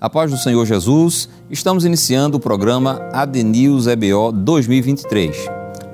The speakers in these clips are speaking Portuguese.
A paz do Senhor Jesus, estamos iniciando o programa ADNews EBO 2023.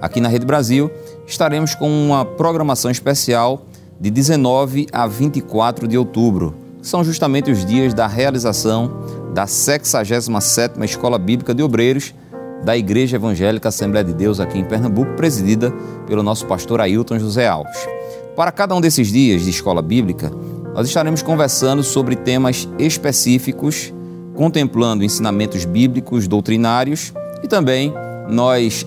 Aqui na Rede Brasil, estaremos com uma programação especial de 19 a 24 de outubro, que são justamente os dias da realização da 67ª Escola Bíblica de Obreiros da Igreja Evangélica Assembleia de Deus aqui em Pernambuco, presidida pelo nosso pastor Ailton José Alves. Para cada um desses dias de escola bíblica, nós estaremos conversando sobre temas específicos contemplando ensinamentos bíblicos doutrinários e também nós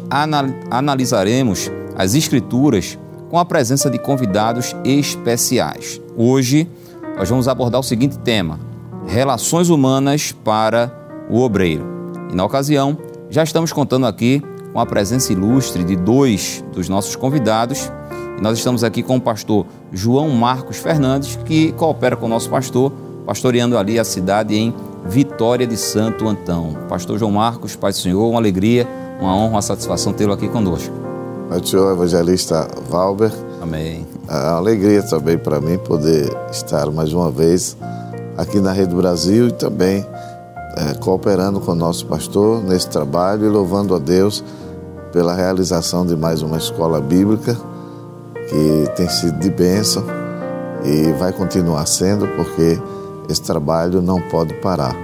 analisaremos as Escrituras com a presença de convidados especiais. Hoje nós vamos abordar o seguinte tema: Relações humanas para o obreiro. E na ocasião, já estamos contando aqui com a presença ilustre de dois dos nossos convidados. E nós estamos aqui com o pastor João Marcos Fernandes, que coopera com o nosso pastor, pastoreando ali a cidade em Vitória de Santo Antão. Pastor João Marcos, Pai do Senhor, uma alegria, uma honra, uma satisfação tê-lo aqui conosco. Pai do Senhor, evangelista Valber. Amém. É uma alegria também para mim poder estar mais uma vez aqui na Rede Brasil e também é, cooperando com o nosso pastor nesse trabalho e louvando a Deus pela realização de mais uma escola bíblica que tem sido de bênção e vai continuar sendo porque esse trabalho não pode parar.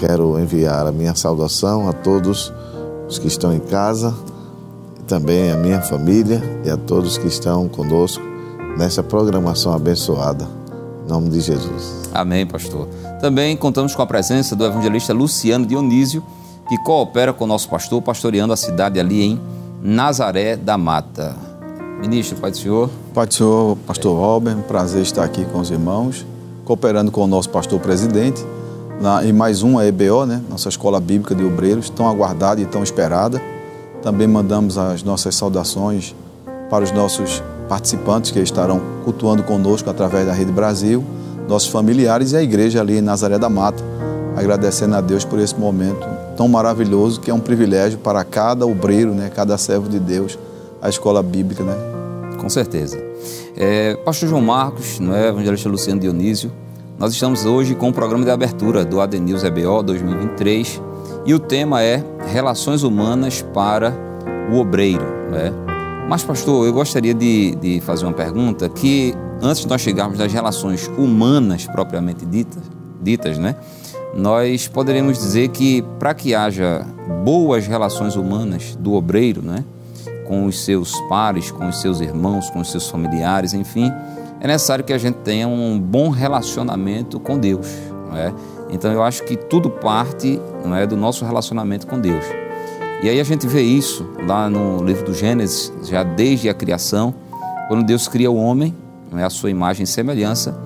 Quero enviar a minha saudação a todos os que estão em casa, e também a minha família e a todos que estão conosco nessa programação abençoada. Em nome de Jesus. Amém, pastor. Também contamos com a presença do evangelista Luciano Dionísio, que coopera com o nosso pastor, pastoreando a cidade ali em Nazaré da Mata. Ministro, Pai do Senhor. Pai do Senhor, pastor Robert, prazer estar aqui com os irmãos cooperando com o nosso pastor presidente, na, e mais uma EBO, né, nossa Escola Bíblica de Obreiros, tão aguardada e tão esperada. Também mandamos as nossas saudações para os nossos participantes que estarão cultuando conosco através da Rede Brasil, nossos familiares e a igreja ali em Nazaré da Mata, agradecendo a Deus por esse momento tão maravilhoso que é um privilégio para cada obreiro, né, cada servo de Deus, a escola bíblica, né? Com certeza. É, Pastor João Marcos, não é, evangelista Luciano Dionísio, nós estamos hoje com o programa de abertura do ADNews EBO 2023 e o tema é Relações Humanas para o Obreiro. Né? Mas, pastor, eu gostaria de, de fazer uma pergunta que, antes de nós chegarmos nas relações humanas propriamente ditas, ditas né? nós poderíamos dizer que para que haja boas relações humanas do obreiro, né? Com os seus pares, com os seus irmãos, com os seus familiares, enfim, é necessário que a gente tenha um bom relacionamento com Deus. Não é? Então eu acho que tudo parte não é, do nosso relacionamento com Deus. E aí a gente vê isso lá no livro do Gênesis, já desde a criação, quando Deus cria o homem, não é, a sua imagem e semelhança,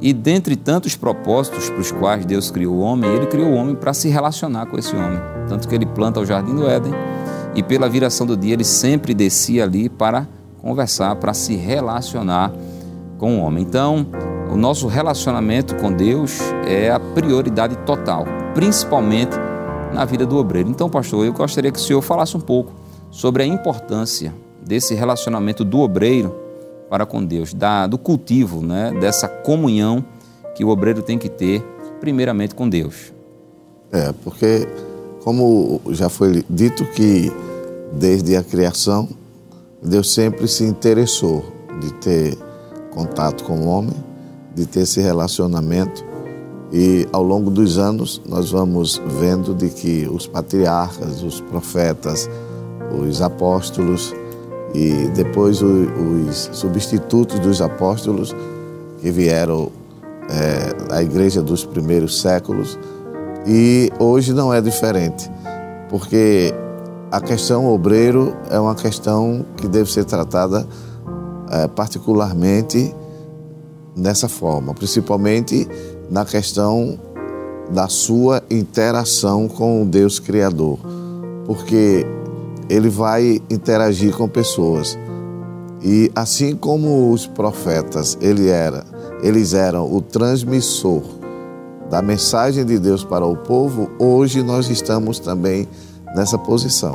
e dentre tantos propósitos para os quais Deus criou o homem, ele criou o homem para se relacionar com esse homem. Tanto que ele planta o jardim do Éden, e pela viração do dia ele sempre descia ali para conversar, para se relacionar com o homem. Então, o nosso relacionamento com Deus é a prioridade total, principalmente na vida do obreiro. Então, pastor, eu gostaria que o senhor falasse um pouco sobre a importância desse relacionamento do obreiro para com Deus, da, do cultivo, né, dessa comunhão que o obreiro tem que ter, primeiramente com Deus. É, porque, como já foi dito que desde a criação, Deus sempre se interessou de ter contato com o homem, de ter esse relacionamento. E ao longo dos anos nós vamos vendo de que os patriarcas, os profetas, os apóstolos e depois os substitutos dos apóstolos que vieram é, igreja dos primeiros séculos e hoje não é diferente, porque a questão obreiro é uma questão que deve ser tratada é, particularmente nessa forma, principalmente na questão da sua interação com o Deus Criador, porque ele vai interagir com pessoas. E assim como os profetas, ele era, eles eram o transmissor da mensagem de Deus para o povo, hoje nós estamos também nessa posição.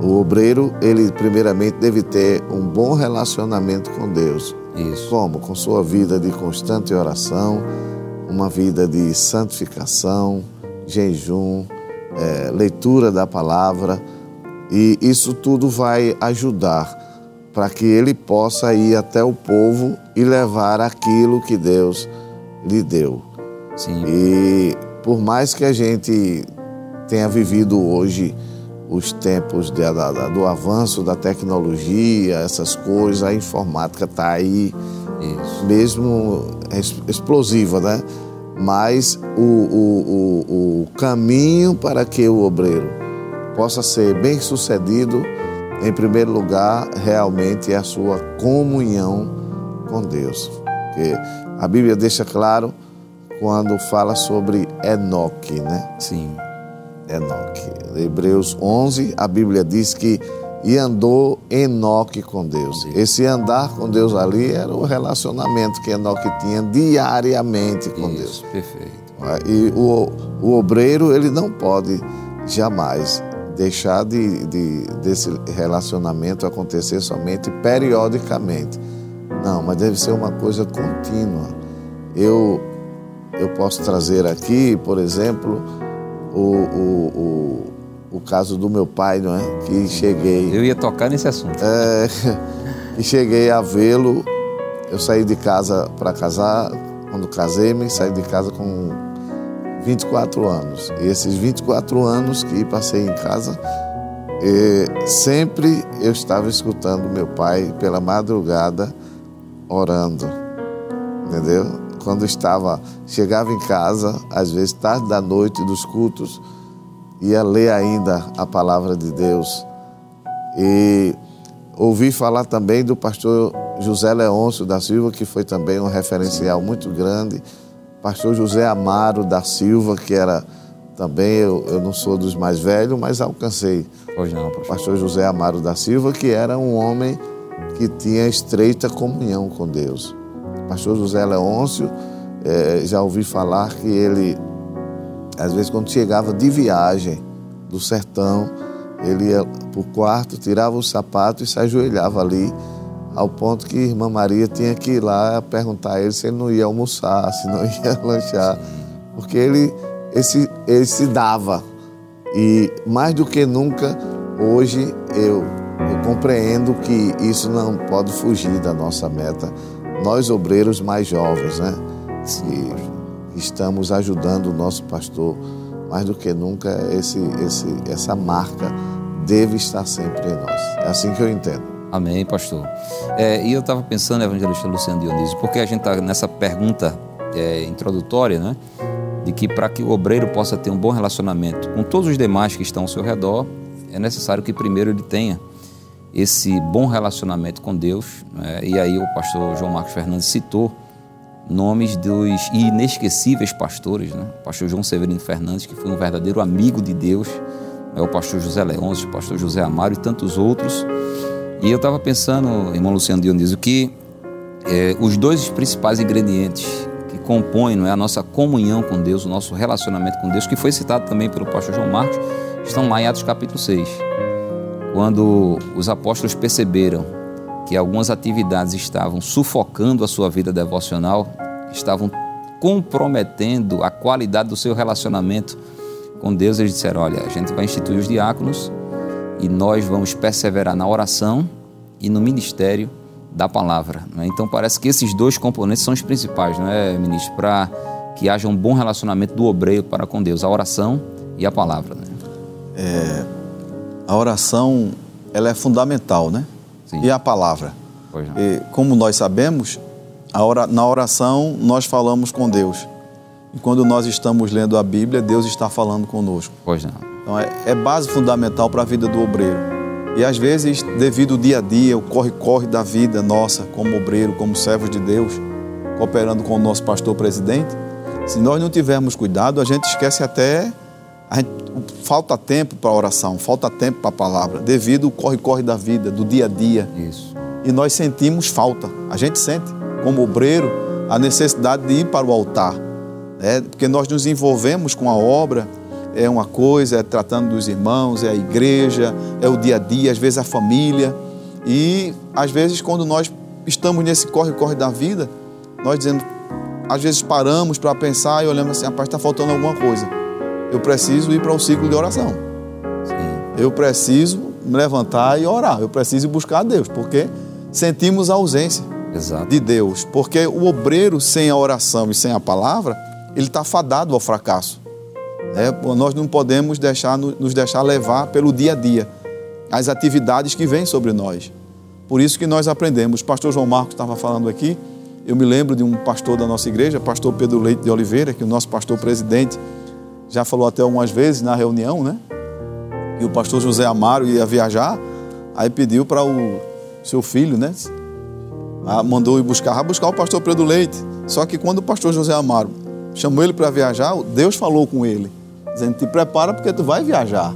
O obreiro, ele primeiramente deve ter um bom relacionamento com Deus. Isso. Como? Com sua vida de constante oração, uma vida de santificação, jejum, é, leitura da palavra, e isso tudo vai ajudar para que ele possa ir até o povo e levar aquilo que Deus lhe deu. Sim. E por mais que a gente tenha vivido hoje os tempos de, da, do avanço da tecnologia, essas coisas, a informática está aí Isso. mesmo explosiva, né? Mas o, o, o, o caminho para que o obreiro possa ser bem sucedido, em primeiro lugar, realmente é a sua comunhão com Deus. Porque a Bíblia deixa claro quando fala sobre Enoque, né? Sim. Enoque. Hebreus 11, a Bíblia diz que e andou Enoque com Deus. Esse andar com Deus ali era o relacionamento que Enoque tinha diariamente com Isso, Deus. perfeito. E o, o obreiro, ele não pode jamais deixar de, de, desse relacionamento acontecer somente periodicamente. Não, mas deve ser uma coisa contínua. Eu, eu posso trazer aqui, por exemplo, o, o, o, o caso do meu pai, não é? Que cheguei. Eu ia tocar nesse assunto. É, que cheguei a vê-lo. Eu saí de casa para casar, quando casei-me, saí de casa com 24 anos. E esses 24 anos que passei em casa, sempre eu estava escutando meu pai pela madrugada orando, entendeu? Quando estava, chegava em casa, às vezes tarde da noite dos cultos, ia ler ainda a palavra de Deus. E ouvi falar também do pastor José Leôncio da Silva, que foi também um referencial muito grande. Pastor José Amaro da Silva, que era também, eu, eu não sou dos mais velhos, mas alcancei. Não, pastor. Pastor José Amaro da Silva, que era um homem que tinha estreita comunhão com Deus. Pastor José Leôncio, eh, já ouvi falar que ele, às vezes, quando chegava de viagem do sertão, ele ia para o quarto, tirava o sapato e se ajoelhava ali, ao ponto que Irmã Maria tinha que ir lá perguntar a ele se ele não ia almoçar, se não ia lanchar, porque ele, esse, ele se dava. E mais do que nunca, hoje eu, eu compreendo que isso não pode fugir da nossa meta. Nós, obreiros mais jovens, né? Que estamos ajudando o nosso pastor, mais do que nunca, esse, esse, essa marca deve estar sempre em nós. É assim que eu entendo. Amém, pastor. É, e eu estava pensando, evangelista Luciano Dionísio, porque a gente está nessa pergunta é, introdutória, né? De que para que o obreiro possa ter um bom relacionamento com todos os demais que estão ao seu redor, é necessário que primeiro ele tenha esse bom relacionamento com Deus. Né? E aí o pastor João Marcos Fernandes citou nomes dos inesquecíveis pastores, né? O pastor João Severino Fernandes, que foi um verdadeiro amigo de Deus, né? o pastor José Leôncio, o pastor José Amaro e tantos outros. E eu estava pensando, irmão Luciano Dionísio, que é, os dois principais ingredientes que compõem não é, a nossa comunhão com Deus, o nosso relacionamento com Deus, que foi citado também pelo pastor João Marcos, estão lá em Atos capítulo 6. Quando os apóstolos perceberam que algumas atividades estavam sufocando a sua vida devocional, estavam comprometendo a qualidade do seu relacionamento com Deus, eles disseram: Olha, a gente vai instituir os diáconos e nós vamos perseverar na oração e no ministério da palavra. Né? Então parece que esses dois componentes são os principais, não é, ministro, para que haja um bom relacionamento do obreiro para com Deus, a oração e a palavra. Né? É, a oração ela é fundamental, né? Sim. E a palavra. E, como nós sabemos, a ora, na oração nós falamos com Deus. E quando nós estamos lendo a Bíblia, Deus está falando conosco. Pois não. Então é, é base fundamental para a vida do obreiro. E às vezes, devido ao dia a dia, o corre-corre da vida nossa, como obreiro, como servos de Deus, cooperando com o nosso pastor presidente, se nós não tivermos cuidado, a gente esquece até. Gente- falta tempo para a oração, falta tempo para a palavra, devido ao corre-corre da vida, do dia a dia. Isso. E nós sentimos falta. A gente sente, como obreiro, a necessidade de ir para o altar. né? Porque nós nos envolvemos com a obra, é uma coisa, é tratando dos irmãos, é a igreja, é o dia a dia, às vezes a família. E às vezes, quando nós estamos nesse corre-corre da vida, nós dizendo: às vezes paramos para pensar e olhamos assim, rapaz, está faltando alguma coisa. Eu preciso ir para o ciclo de oração. Eu preciso me levantar e orar. Eu preciso buscar a Deus, porque sentimos a ausência Exato. de Deus. Porque o obreiro sem a oração e sem a palavra, ele está fadado ao fracasso. É, nós não podemos deixar, nos deixar levar pelo dia a dia, as atividades que vêm sobre nós. Por isso que nós aprendemos. O pastor João Marcos estava falando aqui. Eu me lembro de um pastor da nossa igreja, pastor Pedro Leite de Oliveira, que é o nosso pastor presidente já falou até algumas vezes na reunião, né? E o pastor José Amaro ia viajar, aí pediu para o seu filho, né? Ah, mandou ir buscar, vai buscar o pastor Pedro Leite. Só que quando o pastor José Amaro chamou ele para viajar, Deus falou com ele, dizendo: "Te prepara porque tu vai viajar".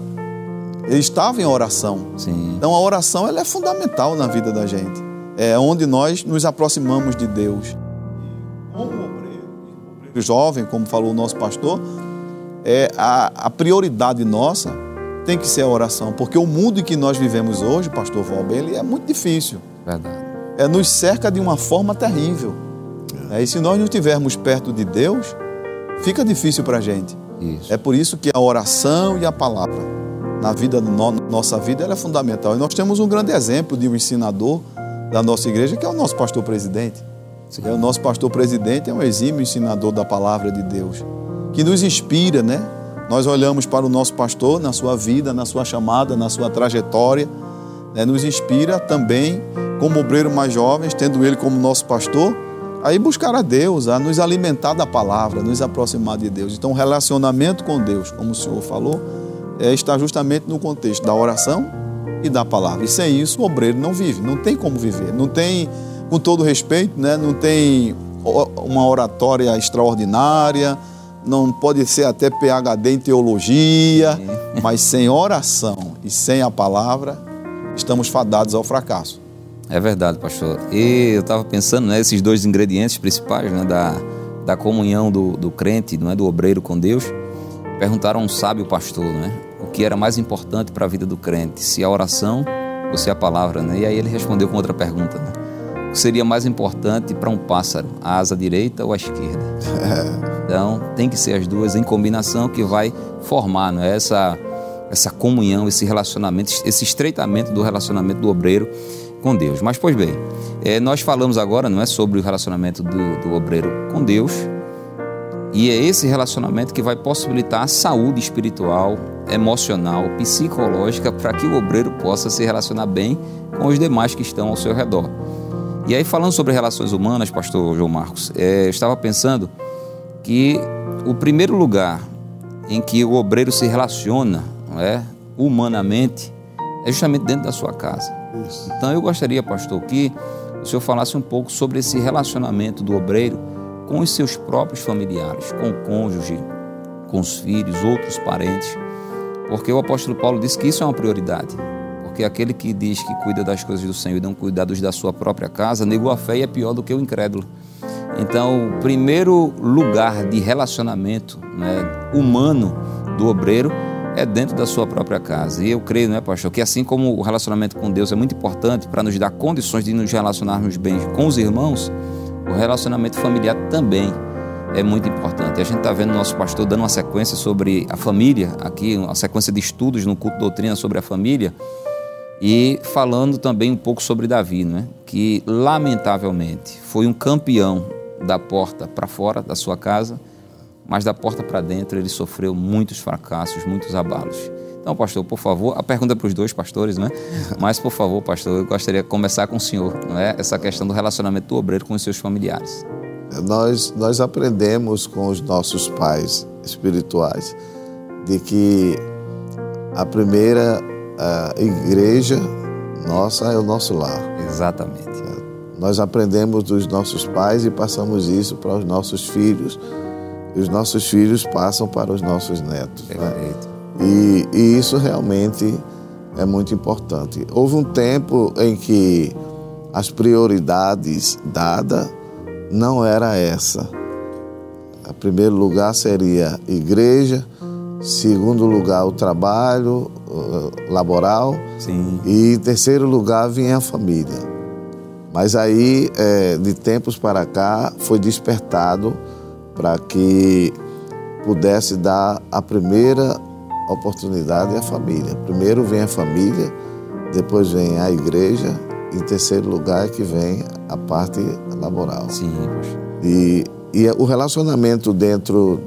Ele estava em oração. Sim. Então a oração ela é fundamental na vida da gente. É onde nós nos aproximamos de Deus. Como obreiro jovem, como falou o nosso pastor, é a, a prioridade nossa tem que ser a oração, porque o mundo em que nós vivemos hoje, pastor Valber, ele é muito difícil. Verdade. É, nos cerca de uma forma terrível. É. E se nós não estivermos perto de Deus, fica difícil para a gente. Isso. É por isso que a oração e a palavra na vida no, nossa vida ela é fundamental. E nós temos um grande exemplo de um ensinador da nossa igreja, que é o nosso pastor presidente. Sim. É o nosso pastor presidente é um exímio ensinador da palavra de Deus, que nos inspira, né? Nós olhamos para o nosso pastor na sua vida, na sua chamada, na sua trajetória, né? nos inspira também, como obreiro mais jovens, tendo ele como nosso pastor, a ir buscar a Deus, a nos alimentar da palavra, nos aproximar de Deus. Então, o relacionamento com Deus, como o Senhor falou, é, está justamente no contexto da oração e da palavra. E sem isso, o obreiro não vive, não tem como viver, não tem, com todo respeito, né? não tem uma oratória extraordinária, não pode ser até PhD em teologia, mas sem oração e sem a palavra, estamos fadados ao fracasso. É verdade, pastor. E eu estava pensando, né, esses dois ingredientes principais né, da, da comunhão do, do crente, não é, do obreiro com Deus, perguntaram a um sábio pastor, né, o que era mais importante para a vida do crente, se a oração ou se a palavra, né? E aí ele respondeu com outra pergunta, né? Que seria mais importante para um pássaro, a asa direita ou a esquerda? Então, tem que ser as duas em combinação que vai formar né, essa, essa comunhão, esse relacionamento, esse estreitamento do relacionamento do obreiro com Deus. Mas, pois bem, é, nós falamos agora não é sobre o relacionamento do, do obreiro com Deus, e é esse relacionamento que vai possibilitar a saúde espiritual, emocional, psicológica, para que o obreiro possa se relacionar bem com os demais que estão ao seu redor. E aí, falando sobre relações humanas, pastor João Marcos, é, eu estava pensando que o primeiro lugar em que o obreiro se relaciona é, humanamente é justamente dentro da sua casa. Isso. Então eu gostaria, pastor, que o senhor falasse um pouco sobre esse relacionamento do obreiro com os seus próprios familiares, com o cônjuge, com os filhos, outros parentes, porque o apóstolo Paulo disse que isso é uma prioridade. Porque aquele que diz que cuida das coisas do Senhor e não cuida dos da sua própria casa, negou a fé e é pior do que o incrédulo. Então, o primeiro lugar de relacionamento né, humano do obreiro é dentro da sua própria casa. E eu creio, né, pastor, que assim como o relacionamento com Deus é muito importante para nos dar condições de nos relacionarmos bem com os irmãos, o relacionamento familiar também é muito importante. A gente está vendo nosso pastor dando uma sequência sobre a família, aqui, uma sequência de estudos no culto doutrina sobre a família, e falando também um pouco sobre Davi, né? que lamentavelmente foi um campeão da porta para fora da sua casa, mas da porta para dentro ele sofreu muitos fracassos, muitos abalos. Então, pastor, por favor, a pergunta é para os dois pastores, não é? Mas, por favor, pastor, eu gostaria de começar com o senhor, não é? Essa questão do relacionamento do obreiro com os seus familiares. Nós, nós aprendemos com os nossos pais espirituais de que a primeira a igreja nossa é o nosso lar. Exatamente. Nós aprendemos dos nossos pais e passamos isso para os nossos filhos. E os nossos filhos passam para os nossos netos. Né? Perfeito. Né? E, e isso realmente é muito importante. Houve um tempo em que as prioridades dadas não era essa. Em primeiro lugar seria igreja, segundo lugar o trabalho uh, laboral Sim. e em terceiro lugar vinha a família. Mas aí, é, de tempos para cá, foi despertado para que pudesse dar a primeira oportunidade à família. Primeiro vem a família, depois vem a igreja, em terceiro lugar é que vem a parte laboral. Sim, poxa. E, e o relacionamento dentro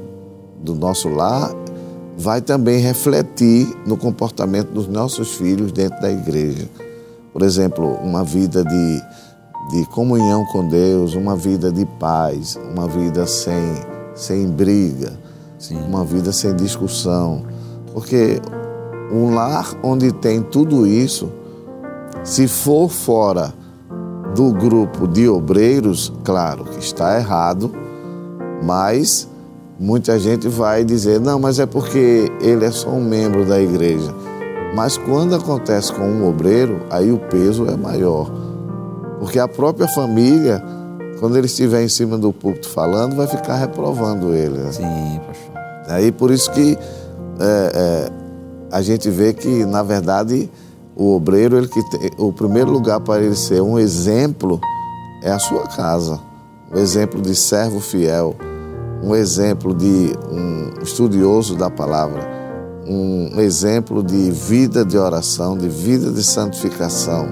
do nosso lar vai também refletir no comportamento dos nossos filhos dentro da igreja. Por exemplo, uma vida de, de comunhão com Deus, uma vida de paz, uma vida sem, sem briga, Sim. uma vida sem discussão. Porque um lar onde tem tudo isso, se for fora do grupo de obreiros, claro que está errado, mas muita gente vai dizer: não, mas é porque ele é só um membro da igreja. Mas quando acontece com um obreiro, aí o peso é maior. Porque a própria família, quando ele estiver em cima do púlpito falando, vai ficar reprovando ele. né? Sim, pastor. Aí por isso que é, é, a gente vê que, na verdade, o obreiro, ele que tem- o primeiro lugar para ele ser um exemplo é a sua casa. Um exemplo de servo fiel, um exemplo de um estudioso da palavra, um exemplo de vida de oração, de vida de santificação.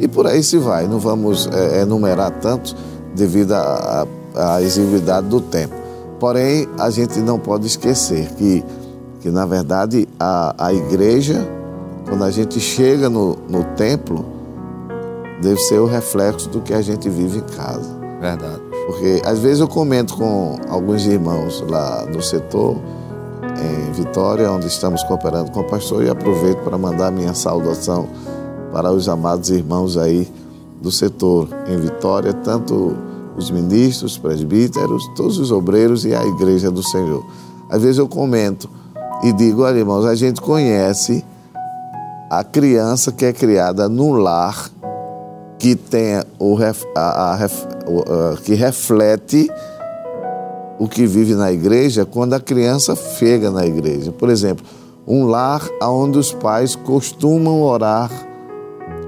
E por aí se vai. Não vamos é, enumerar tantos devido à- à exiguidade do tempo. Porém, a gente não pode esquecer que, que na verdade, a, a igreja, quando a gente chega no, no templo, deve ser o reflexo do que a gente vive em casa. Verdade. Porque às vezes eu comento com alguns irmãos lá do setor, em Vitória, onde estamos cooperando com o pastor, e aproveito para mandar minha saudação para os amados irmãos aí do setor em Vitória, tanto os ministros, presbíteros, todos os obreiros e a igreja do Senhor. Às vezes eu comento e digo, olha irmãos, a gente conhece a criança que é criada no lar que tenha o, ref- a- a ah, que reflete o que vive na igreja quando a criança chega na igreja. Por exemplo, um lar onde os pais costumam orar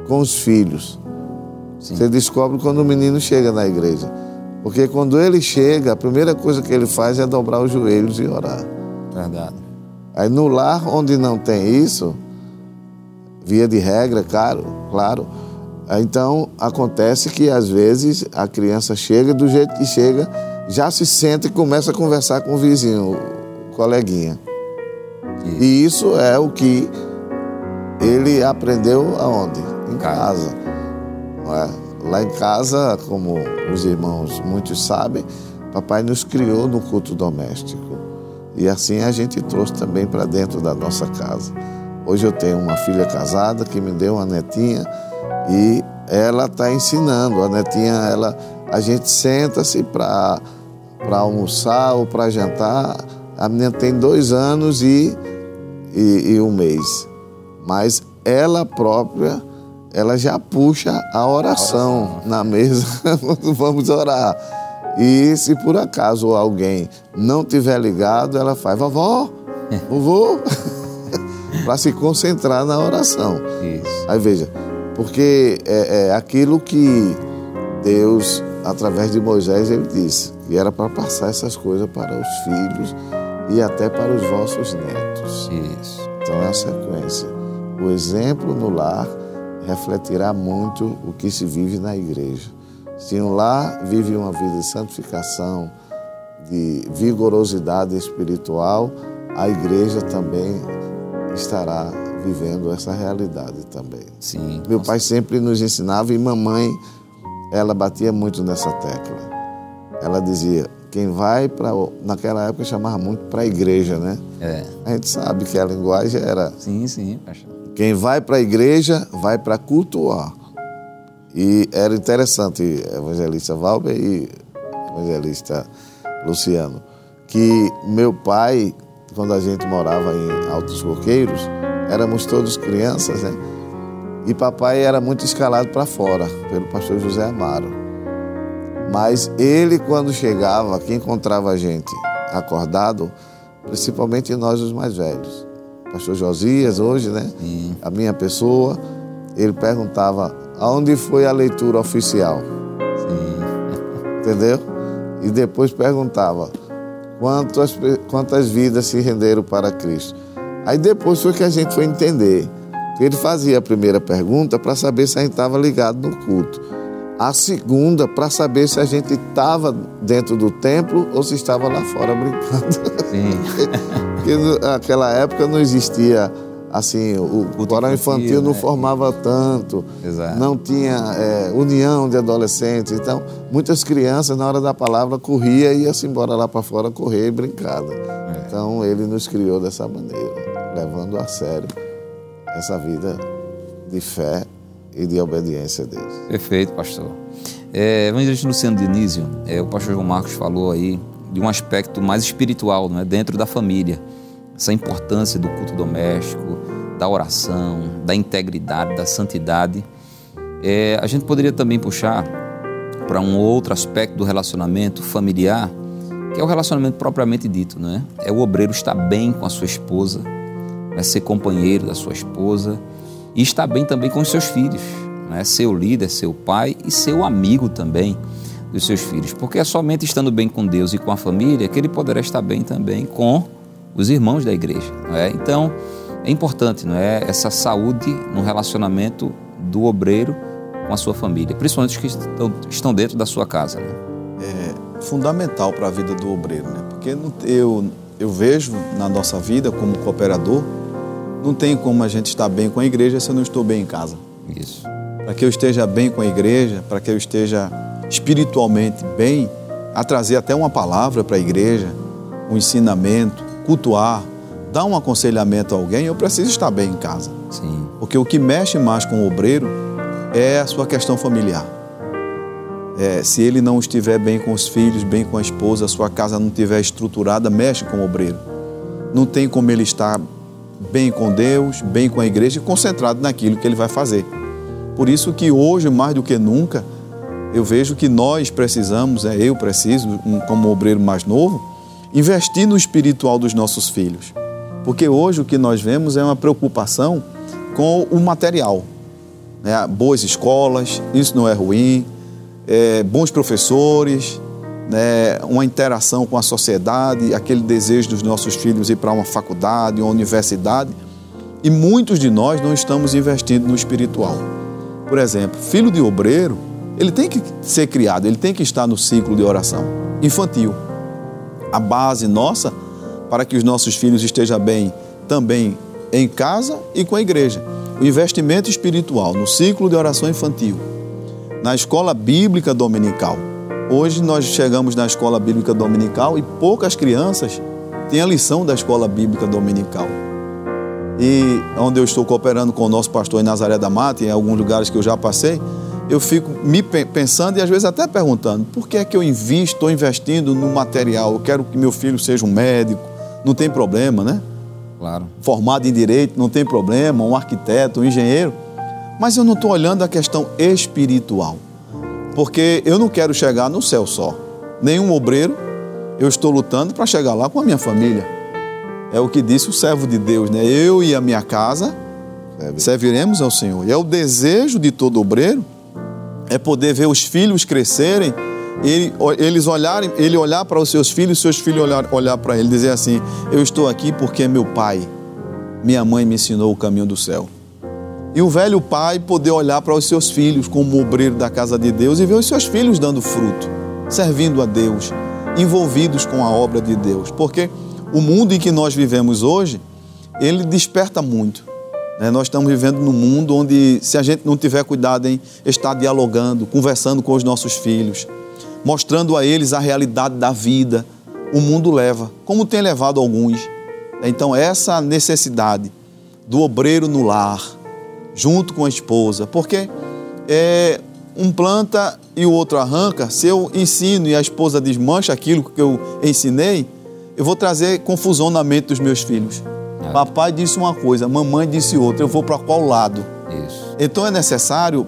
com os filhos. Sim. Você descobre quando o menino chega na igreja. Porque quando ele chega, a primeira coisa que ele faz é dobrar os joelhos e orar. Verdade. Aí no lar onde não tem isso, via de regra, claro, claro. Então acontece que às vezes a criança chega do jeito que chega, já se senta e começa a conversar com o vizinho, o coleguinha. Isso. E isso é o que ele aprendeu aonde? Em casa. é? Lá em casa, como os irmãos muitos sabem, papai nos criou no culto doméstico. E assim a gente trouxe também para dentro da nossa casa. Hoje eu tenho uma filha casada que me deu uma netinha e ela está ensinando. A netinha, ela, a gente senta-se para almoçar ou para jantar. A menina tem dois anos e, e, e um mês. Mas ela própria, ela já puxa a oração na mesa quando vamos orar. E se por acaso alguém não tiver ligado, ela faz, vovó, vovô, para se concentrar na oração. Isso. Aí veja, porque é, é aquilo que Deus, através de Moisés, ele disse, que era para passar essas coisas para os filhos e até para os vossos netos. Isso. Então é a sequência. O exemplo no lar refletirá muito o que se vive na igreja. Se um lar vive uma vida de santificação, de vigorosidade espiritual, a igreja também estará vivendo essa realidade também. Sim. Meu pai sempre nos ensinava e mamãe, ela batia muito nessa tecla. Ela dizia: quem vai para. Naquela época chamava muito para a igreja, né? É. A gente sabe que a linguagem era: Sim, sim, pastor. quem vai para a igreja vai para cultuar. E era interessante, evangelista Valber e evangelista Luciano, que meu pai, quando a gente morava em Altos Coqueiros, éramos todos crianças, né? E papai era muito escalado para fora, pelo pastor José Amaro. Mas ele, quando chegava, que encontrava a gente acordado, principalmente nós os mais velhos, pastor Josias hoje, né? Sim. A minha pessoa, ele perguntava aonde foi a leitura oficial? Sim. Entendeu? E depois perguntava quantas, quantas vidas se renderam para Cristo. Aí depois foi que a gente foi entender. Ele fazia a primeira pergunta para saber se a gente estava ligado no culto. A segunda para saber se a gente estava dentro do templo ou se estava lá fora brincando. Sim. Porque naquela época não existia assim, o coral infantil não né? formava tanto, Exato. não tinha é, união de adolescentes. Então, muitas crianças, na hora da palavra, corria e ia-se embora lá para fora correr e brincar. É. Então, ele nos criou dessa maneira, levando a sério essa vida de fé e de obediência a Deus. Perfeito, pastor. É, Evangelista Luciano Dionísio, é, o pastor João Marcos falou aí de um aspecto mais espiritual, não é, dentro da família essa importância do culto doméstico, da oração, da integridade, da santidade. É, a gente poderia também puxar para um outro aspecto do relacionamento familiar, que é o relacionamento propriamente dito, não é? É o obreiro estar bem com a sua esposa, é ser companheiro da sua esposa e estar bem também com os seus filhos, é? ser o líder, ser o pai e ser o amigo também dos seus filhos, porque é somente estando bem com Deus e com a família que ele poderá estar bem também com os irmãos da igreja. É? Então, é importante não é? essa saúde no relacionamento do obreiro com a sua família, principalmente os que estão, estão dentro da sua casa. Né? É fundamental para a vida do obreiro, né? porque eu, eu vejo na nossa vida como cooperador, não tem como a gente estar bem com a igreja se eu não estou bem em casa. Isso. Para que eu esteja bem com a igreja, para que eu esteja espiritualmente bem, a trazer até uma palavra para a igreja, um ensinamento, cultuar, dar um aconselhamento a alguém, eu preciso estar bem em casa. Sim. Porque o que mexe mais com o obreiro é a sua questão familiar. É, se ele não estiver bem com os filhos, bem com a esposa, a sua casa não estiver estruturada, mexe com o obreiro. Não tem como ele estar bem com Deus, bem com a igreja e concentrado naquilo que ele vai fazer. Por isso que hoje, mais do que nunca, eu vejo que nós precisamos, é, eu preciso, como obreiro mais novo, investir no espiritual dos nossos filhos. Porque hoje o que nós vemos é uma preocupação com o material. Né? Boas escolas, isso não é ruim, é, bons professores, né? uma interação com a sociedade, aquele desejo dos nossos filhos ir para uma faculdade, uma universidade. E muitos de nós não estamos investindo no espiritual. Por exemplo, filho de obreiro, ele tem que ser criado, ele tem que estar no ciclo de oração infantil a base nossa para que os nossos filhos estejam bem também em casa e com a igreja. O investimento espiritual no ciclo de oração infantil, na escola bíblica dominical. Hoje nós chegamos na escola bíblica dominical e poucas crianças têm a lição da escola bíblica dominical. E onde eu estou cooperando com o nosso pastor em Nazaré da Mata, em alguns lugares que eu já passei, eu fico me pensando e às vezes até perguntando: por que é que eu invisto, estou investindo no material? Eu quero que meu filho seja um médico, não tem problema, né? Claro. Formado em direito, não tem problema, um arquiteto, um engenheiro. Mas eu não estou olhando a questão espiritual. Porque eu não quero chegar no céu só. Nenhum obreiro, eu estou lutando para chegar lá com a minha família. É o que disse o servo de Deus, né? Eu e a minha casa serviremos ao Senhor. E é o desejo de todo obreiro é poder ver os filhos crescerem, ele, eles olharem, ele olhar para os seus filhos, seus filhos olhar, olhar para ele, dizer assim: Eu estou aqui porque meu pai, minha mãe me ensinou o caminho do céu. E o velho pai poder olhar para os seus filhos como obreiro da casa de Deus e ver os seus filhos dando fruto, servindo a Deus, envolvidos com a obra de Deus. Porque o mundo em que nós vivemos hoje, ele desperta muito. Né? Nós estamos vivendo num mundo onde, se a gente não tiver cuidado em estar dialogando, conversando com os nossos filhos, mostrando a eles a realidade da vida, o mundo leva, como tem levado alguns. Então, essa necessidade do obreiro no lar, junto com a esposa, porque é, um planta e o outro arranca, se eu ensino e a esposa desmancha aquilo que eu ensinei, eu vou trazer confusão na mente dos meus filhos. É. Papai disse uma coisa, mamãe disse outra. Eu vou para qual lado? Isso. Então é necessário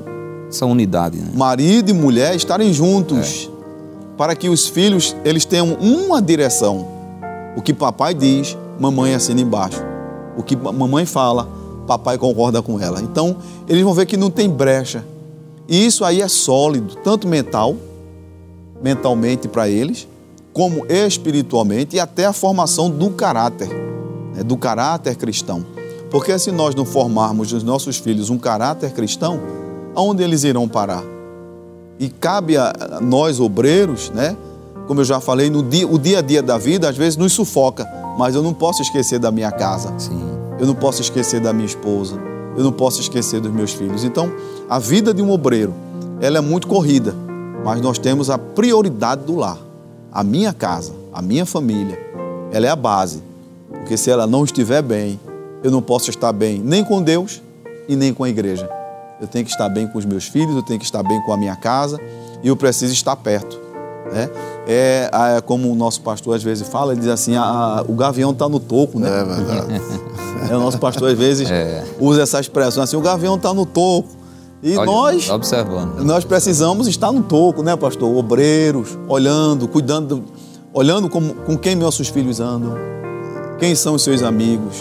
essa unidade, né? marido e mulher estarem juntos é. para que os filhos eles tenham uma direção. O que papai diz, mamãe assina embaixo. O que mamãe fala, papai concorda com ela. Então eles vão ver que não tem brecha, E isso aí é sólido, tanto mental, mentalmente para eles, como espiritualmente e até a formação do caráter, né, do caráter cristão. Porque se nós não formarmos nos nossos filhos um caráter cristão, aonde eles irão parar? E cabe a nós, obreiros, né? Como eu já falei, no dia, o dia a dia da vida às vezes nos sufoca, mas eu não posso esquecer da minha casa. Sim. Eu não posso esquecer da minha esposa. Eu não posso esquecer dos meus filhos. Então, a vida de um obreiro, ela é muito corrida, mas nós temos a prioridade do lar. A minha casa, a minha família, ela é a base. Porque se ela não estiver bem, eu não posso estar bem nem com Deus e nem com a igreja. Eu tenho que estar bem com os meus filhos, eu tenho que estar bem com a minha casa e eu preciso estar perto. Né? É, é como o nosso pastor às vezes fala, ele diz assim: a, a, o gavião está no toco, né? É verdade. É, o nosso pastor às vezes É. usa essa expressão assim: o gavião está no toco. E Olha, nós, observando. nós precisamos estar no toco, né, pastor? Obreiros, olhando, cuidando, olhando como, com quem nossos filhos andam, quem são os seus amigos,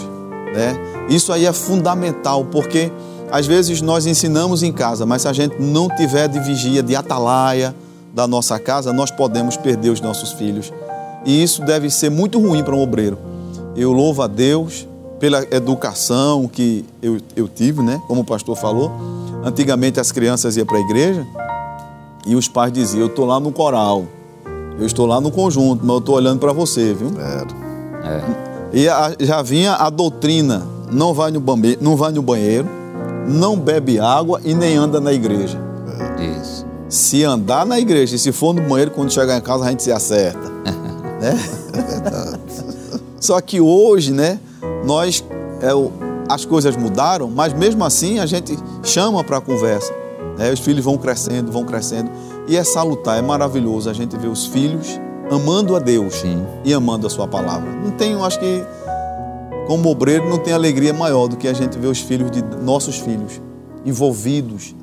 né? Isso aí é fundamental, porque às vezes nós ensinamos em casa, mas se a gente não tiver de vigia, de atalaia da nossa casa, nós podemos perder os nossos filhos. E isso deve ser muito ruim para um obreiro. Eu louvo a Deus pela educação que eu, eu tive, né? Como o pastor falou. Antigamente as crianças iam para a igreja e os pais diziam: Eu estou lá no coral, eu estou lá no conjunto, mas eu estou olhando para você, viu? Era. É. E a- já vinha a doutrina: não vai, no banheiro, não vai no banheiro, não bebe água e nem anda na igreja. Isso. Se andar na igreja e se for no banheiro, quando chegar em casa a gente se acerta. né? Só que hoje, né, nós, é, o- as coisas mudaram, mas mesmo assim a gente chama para a conversa. né? Os filhos vão crescendo, vão crescendo. E é salutar, é maravilhoso a gente ver os filhos amando a Deus Sim. e amando a sua palavra. Não tem, eu acho que, como obreiro, não tem alegria maior do que a gente ver os filhos de nossos filhos envolvidos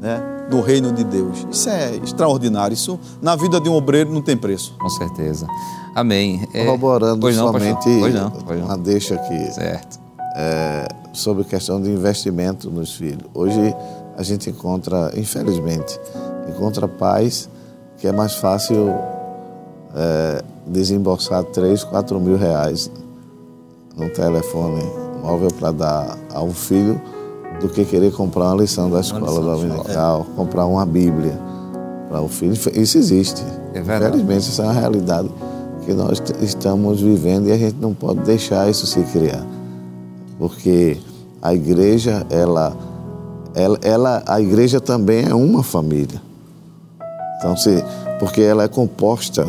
né, no reino de Deus. Isso é extraordinário. Isso, na vida de um obreiro, não tem preço. Com certeza. Amém. É, Corroborando pois não, somente? Pois não, pois não. uma deixa aqui Certo. é, sobre questão de investimento nos filhos. Hoje a gente encontra, infelizmente, encontra pais que é mais fácil é, desembolsar 3, 4 mil reais num telefone móvel para dar a um filho do que querer comprar uma lição da escola lição dominical, comprar uma Bíblia para o filho. Isso existe. É verdade. Infelizmente, isso é uma realidade que nós estamos vivendo e a gente não pode deixar isso se criar. Porque a igreja, ela, ela, ela- a igreja também é uma família. Então, se, porque ela é composta,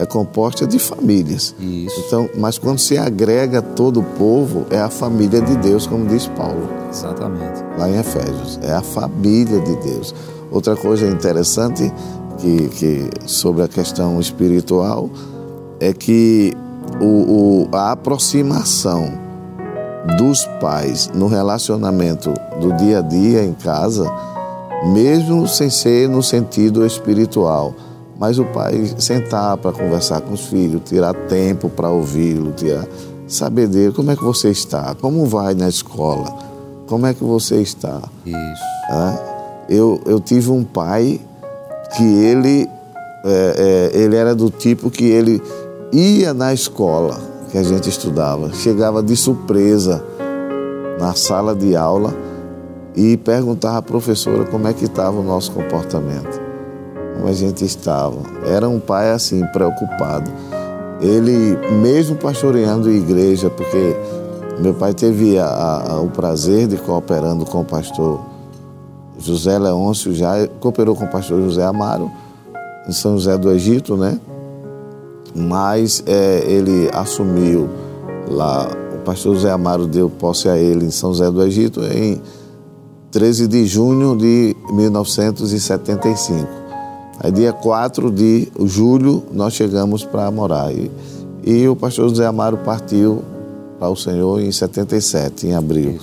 é composta de famílias. Isso. Então, mas quando se agrega todo o povo, é a família de Deus, como diz Paulo Exatamente. lá em Efésios. É a família de Deus. Outra coisa interessante que, que sobre a questão espiritual é que o, o- a aproximação dos pais no relacionamento do dia a dia em casa, mesmo sem ser no sentido espiritual, mas o pai sentar para conversar com os filhos, tirar tempo para ouvi-lo, tirar saber dele como é que você está, como vai na escola, como é que você está. Isso. né? Eu, eu tive um pai que ele, é, é, ele era do tipo que ele ia na escola que a gente estudava, chegava de surpresa na sala de aula e perguntava à professora como é que estava o nosso comportamento, como a gente estava. Era um pai assim, preocupado. Ele, mesmo pastoreando a igreja, porque meu pai teve a- a- o prazer de cooperando com o pastor José Leôncio, já cooperou com o pastor José Amaro, em São José do Egito, né? Mas é, ele assumiu lá, o pastor José Amaro deu posse a ele em São José do Egito em 13 de junho de 1975. Aí, dia 4 de julho, nós chegamos para morar. E, e o pastor José Amaro partiu para o Senhor em 77, em abril.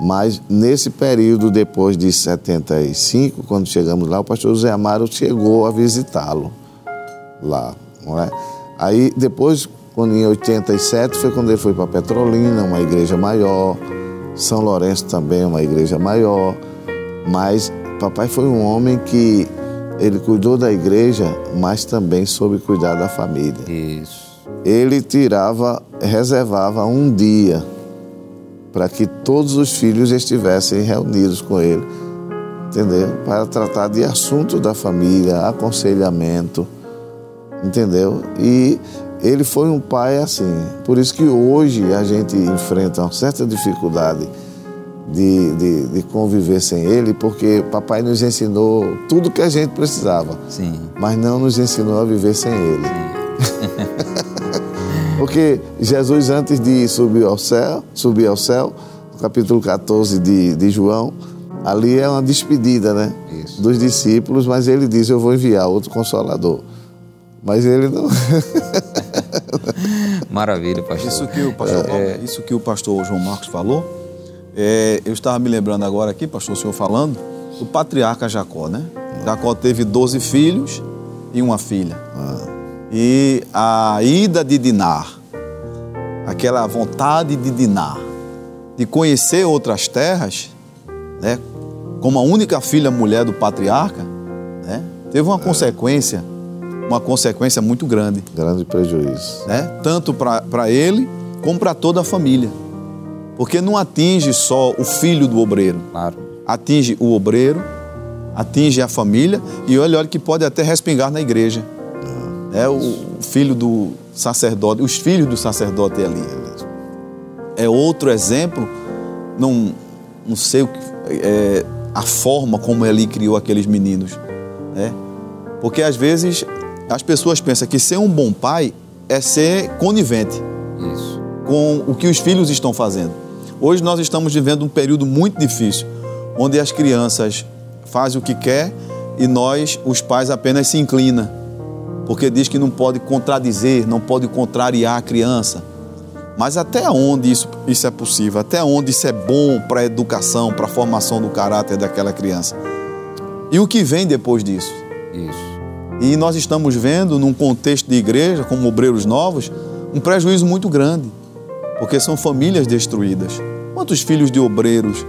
Mas nesse período, depois de 75, quando chegamos lá, o pastor José Amaro chegou a visitá-lo lá, não é? Aí depois, quando em 87, foi quando ele foi para Petrolina, uma igreja maior, São Lourenço também, uma igreja maior, mas papai foi um homem que ele cuidou da igreja, mas também soube cuidar da família. Isso. Ele tirava, reservava um dia para que todos os filhos estivessem reunidos com ele, entendeu? Para tratar de assuntos da família, aconselhamento, entendeu? E ele foi um pai assim. Por isso que hoje a gente enfrenta uma certa dificuldade de, de, de, conviver sem ele, porque papai nos ensinou tudo que a gente precisava, Sim. mas não nos ensinou a viver sem ele. porque Jesus, antes de subir ao céu, subir ao céu, no capítulo 14 de, de João, ali é uma despedida, né? Isso. Dos discípulos, mas ele diz: Eu vou enviar outro consolador. Mas ele não. Maravilha, pastor. Isso que o pastor, é, isso que o pastor João Marcos falou, é, eu estava me lembrando agora aqui, pastor, o senhor falando, do patriarca Jacó, né? Jacó teve 12 filhos e uma filha. E a ida de Dinar, aquela vontade de Dinar, de conhecer outras terras, né? Como a única filha mulher do patriarca, né? Teve uma consequência uma consequência muito grande. Grande prejuízo. Né? Tanto para ele como para toda a família. Porque não atinge só o filho do obreiro. Claro. Atinge o obreiro, atinge a família e olha, olha que pode até respingar na igreja. É o filho do sacerdote, os filhos do sacerdote ali. É outro exemplo, não, não sei o que, é, a forma como ele criou aqueles meninos. Né? Porque às vezes as pessoas pensam que ser um bom pai é ser conivente. Com o que os filhos estão fazendo. Hoje nós estamos vivendo um período muito difícil, onde as crianças fazem o que quer e nós, os pais, apenas se inclina, porque diz que não pode contradizer, não pode contrariar a criança. Mas até onde isso, isso é possível? Até onde isso é bom para a educação, para a formação do caráter daquela criança? E o que vem depois disso? Isso. E nós estamos vendo, num contexto de igreja, como obreiros novos, um prejuízo muito grande, porque são famílias destruídas. Quantos filhos de obreiros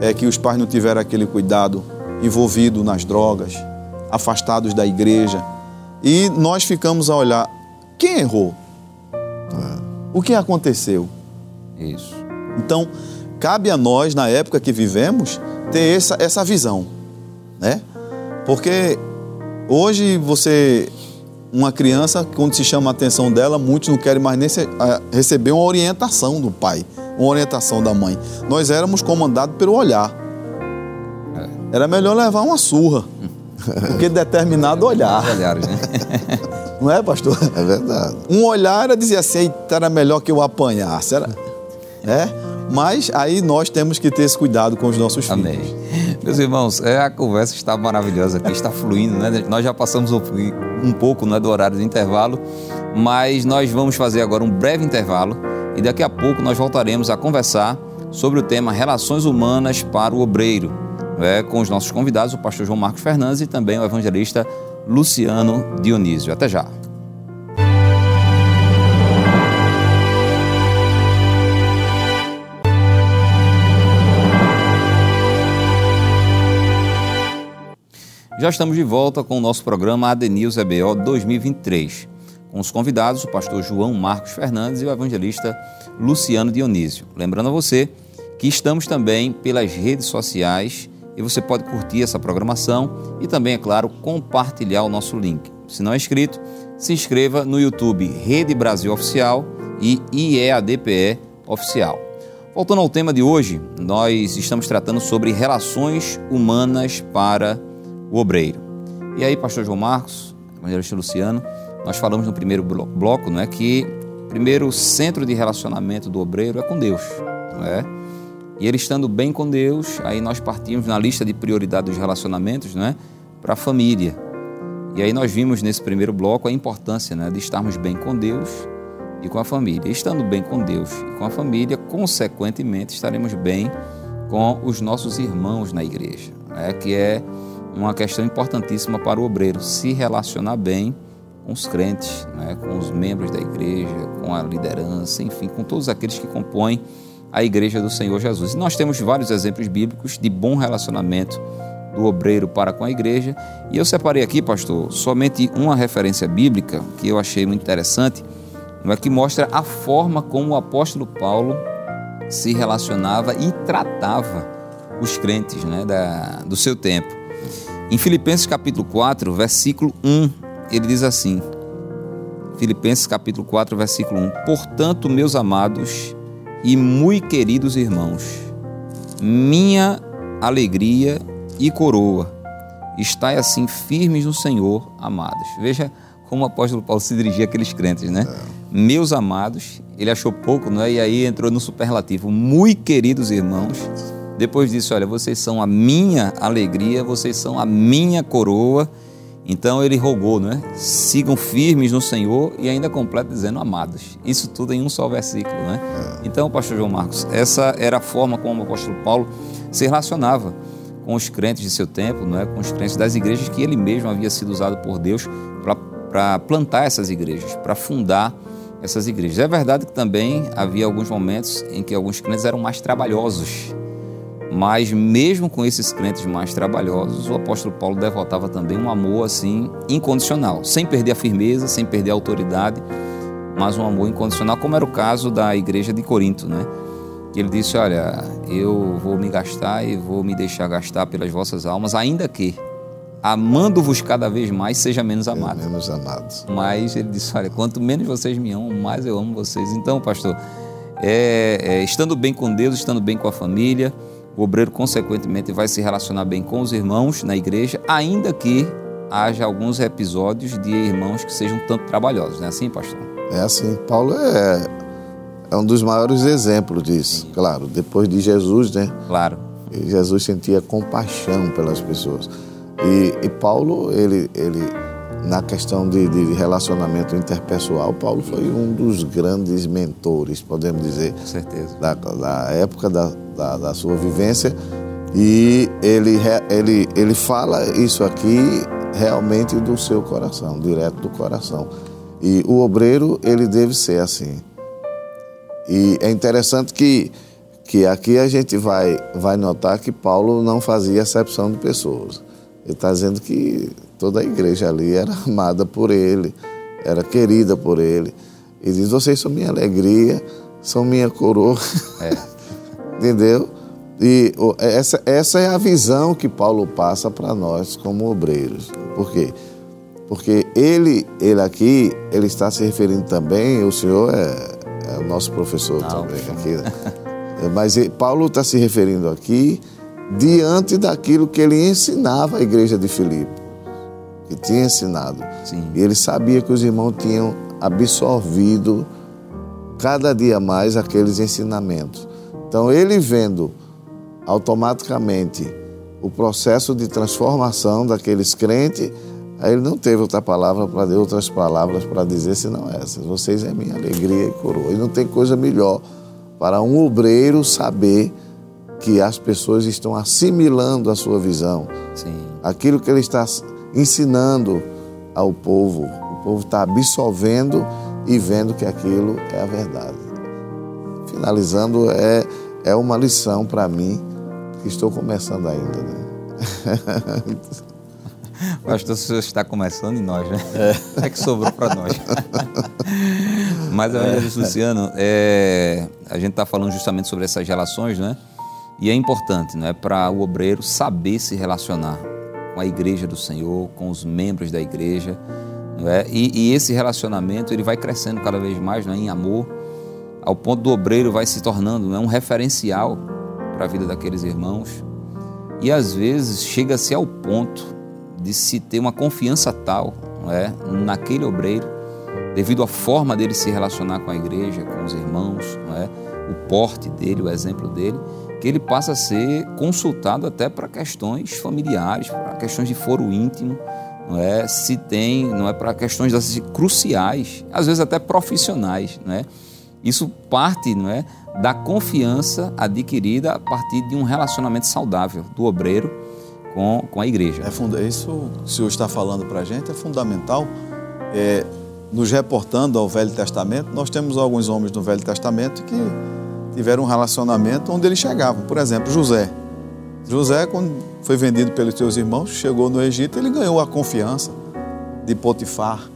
é que os pais não tiveram aquele cuidado, envolvido nas drogas, afastados da igreja, e nós ficamos a olhar: quem errou? O que aconteceu? Isso. Então, cabe a nós, na época que vivemos, ter essa, essa visão, né? Porque Hoje você, uma criança, quando se chama a atenção dela, muitos não querem mais nem receber uma orientação do pai, uma orientação da mãe. Nós éramos comandados pelo olhar. Era melhor levar uma surra do que determinado olhar. Olhares, né? Não é, pastor? É verdade. Um olhar era dizer assim, era melhor que eu apanhasse. Era, é? Mas aí nós temos que ter esse cuidado com os nossos filhos. Amém. Meus irmãos, é, a conversa está maravilhosa aqui, está fluindo, né? Nós já passamos um, um pouco né, do horário do intervalo, mas nós vamos fazer agora um breve intervalo e daqui a pouco nós voltaremos a conversar sobre o tema Relações Humanas para o Obreiro, né, com os nossos convidados, o pastor João Marcos Fernandes e também o evangelista Luciano Dionísio. Até já. Já estamos de volta com o nosso programa ADNews EBO 2023, com os convidados, o pastor João Marcos Fernandes e o evangelista Luciano Dionísio. Lembrando a você que estamos também pelas redes sociais e você pode curtir essa programação e também, é claro, compartilhar o nosso link. Se não é inscrito, se inscreva no YouTube Rede Brasil Oficial e IEADPE Oficial. Voltando ao tema de hoje, nós estamos tratando sobre relações humanas para o obreiro. E aí, pastor João Marcos, evangelista Luciano, nós falamos no primeiro bloco, não é que primeiro centro de relacionamento do obreiro é com Deus, não é? E ele estando bem com Deus, aí nós partimos na lista de prioridade dos relacionamentos, não é? Para a família. E aí nós vimos nesse primeiro bloco a importância, né, de estarmos bem com Deus e com a família. Estando bem com Deus e com a família, consequentemente estaremos bem com os nossos irmãos na igreja, é que é uma questão importantíssima para o obreiro se relacionar bem com os crentes, né, com os membros da igreja, com a liderança, enfim, com todos aqueles que compõem a igreja do Senhor Jesus. E nós temos vários exemplos bíblicos de bom relacionamento do obreiro para com a igreja. E eu separei aqui, pastor, somente uma referência bíblica que eu achei muito interessante, não é que mostra a forma como o apóstolo Paulo se relacionava e tratava os crentes né, da, do seu tempo. Em Filipenses capítulo 4, versículo 1, ele diz assim: Filipenses capítulo 4, versículo 1: Portanto, meus amados e muito queridos irmãos, minha alegria e coroa, estai assim firmes no Senhor, amados. Veja como o apóstolo Paulo se dirigia àqueles crentes, né? É. Meus amados, ele achou pouco, não é? E aí entrou no superlativo, muito queridos irmãos. Depois disse, olha, vocês são a minha alegria, vocês são a minha coroa. Então ele rogou, não é? Sigam firmes no Senhor e ainda completa dizendo amados. Isso tudo em um só versículo, não é? é. Então, pastor João Marcos, essa era a forma como o apóstolo Paulo se relacionava com os crentes de seu tempo, não é? com os crentes das igrejas que ele mesmo havia sido usado por Deus para plantar essas igrejas, para fundar essas igrejas. É verdade que também havia alguns momentos em que alguns crentes eram mais trabalhosos, mas mesmo com esses crentes mais trabalhosos, o apóstolo Paulo devotava também um amor assim incondicional, sem perder a firmeza, sem perder a autoridade, mas um amor incondicional, como era o caso da igreja de Corinto, né? ele disse: Olha, eu vou me gastar e vou me deixar gastar pelas vossas almas, ainda que, amando-vos cada vez mais, seja menos amado. Menos amados. Mas ele disse: Olha, quanto menos vocês me amam, mais eu amo vocês. Então, pastor, é, é, estando bem com Deus, estando bem com a família, o obreiro, consequentemente, vai se relacionar bem com os irmãos na igreja, ainda que haja alguns episódios de irmãos que sejam tanto trabalhosos, não é assim, pastor? É assim. Paulo é é um dos maiores exemplos disso. Claro, depois de Jesus, né? Claro. Jesus sentia compaixão pelas pessoas. E, e Paulo, ele, ele na questão de, de, relacionamento interpessoal, Paulo foi um dos grandes mentores, podemos dizer, Com certeza. Da, da época da, da, da, sua vivência. E ele, ele, ele fala isso aqui realmente do seu coração, direto do coração. E o obreiro, ele deve ser assim. E é interessante que, que aqui a gente vai, vai notar que Paulo não fazia exceção de pessoas. Ele está dizendo que toda a igreja ali era amada por ele, era querida por ele. E diz: Vocês são minha alegria, são minha coroa. É. Entendeu? E essa, essa é a visão que Paulo passa para nós como obreiros. Por quê? Porque ele, ele aqui, ele está se referindo também, o Senhor é, é o nosso professor Não. também aqui. Né? É, mas Paulo está se referindo aqui diante daquilo que ele ensinava à igreja de Filipe, que tinha ensinado. Sim. E ele sabia que os irmãos tinham absorvido cada dia mais aqueles ensinamentos. Então, ele vendo automaticamente o processo de transformação daqueles crentes, Aí ele não teve outra palavra para outras palavras para dizer senão essas. Vocês é minha alegria e coroa. E não tem coisa melhor para um obreiro saber que as pessoas estão assimilando a sua visão. Sim. Aquilo que ele está ensinando ao povo, o povo está absolvendo e vendo que aquilo é a verdade. Finalizando, é, é uma lição para mim que estou começando ainda. Né? Pastor, o senhor está começando em nós, né? É, é que sobrou para nós. Mas, evangelista é. Luciano, é, a gente está falando justamente sobre essas relações, né? E é importante, né, para o obreiro saber se relacionar com a igreja do Senhor, com os membros da igreja, é? E, e esse relacionamento ele vai crescendo cada vez mais, é? Em amor, ao ponto do obreiro vai se tornando, é, um referencial para a vida daqueles irmãos. E às vezes chega-se ao ponto de se ter uma confiança tal é, naquele obreiro, devido à forma dele se relacionar com a igreja, com os irmãos, é, o porte dele, o exemplo dele, que ele passa a ser consultado até para questões familiares, para questões de foro íntimo, não é? Se tem, não é para questões cruciais, às vezes até profissionais, não é? Isso parte, não é, da confiança adquirida a partir de um relacionamento saudável do obreiro com, com a igreja. É funda isso o senhor está falando para a gente é fundamental. É, nos reportando ao Velho Testamento, nós temos alguns homens no Velho Testamento que tiveram um relacionamento onde eles chegavam. Por exemplo, José. José, quando foi vendido pelos seus irmãos, chegou no Egito, ele ganhou a confiança de Potifar.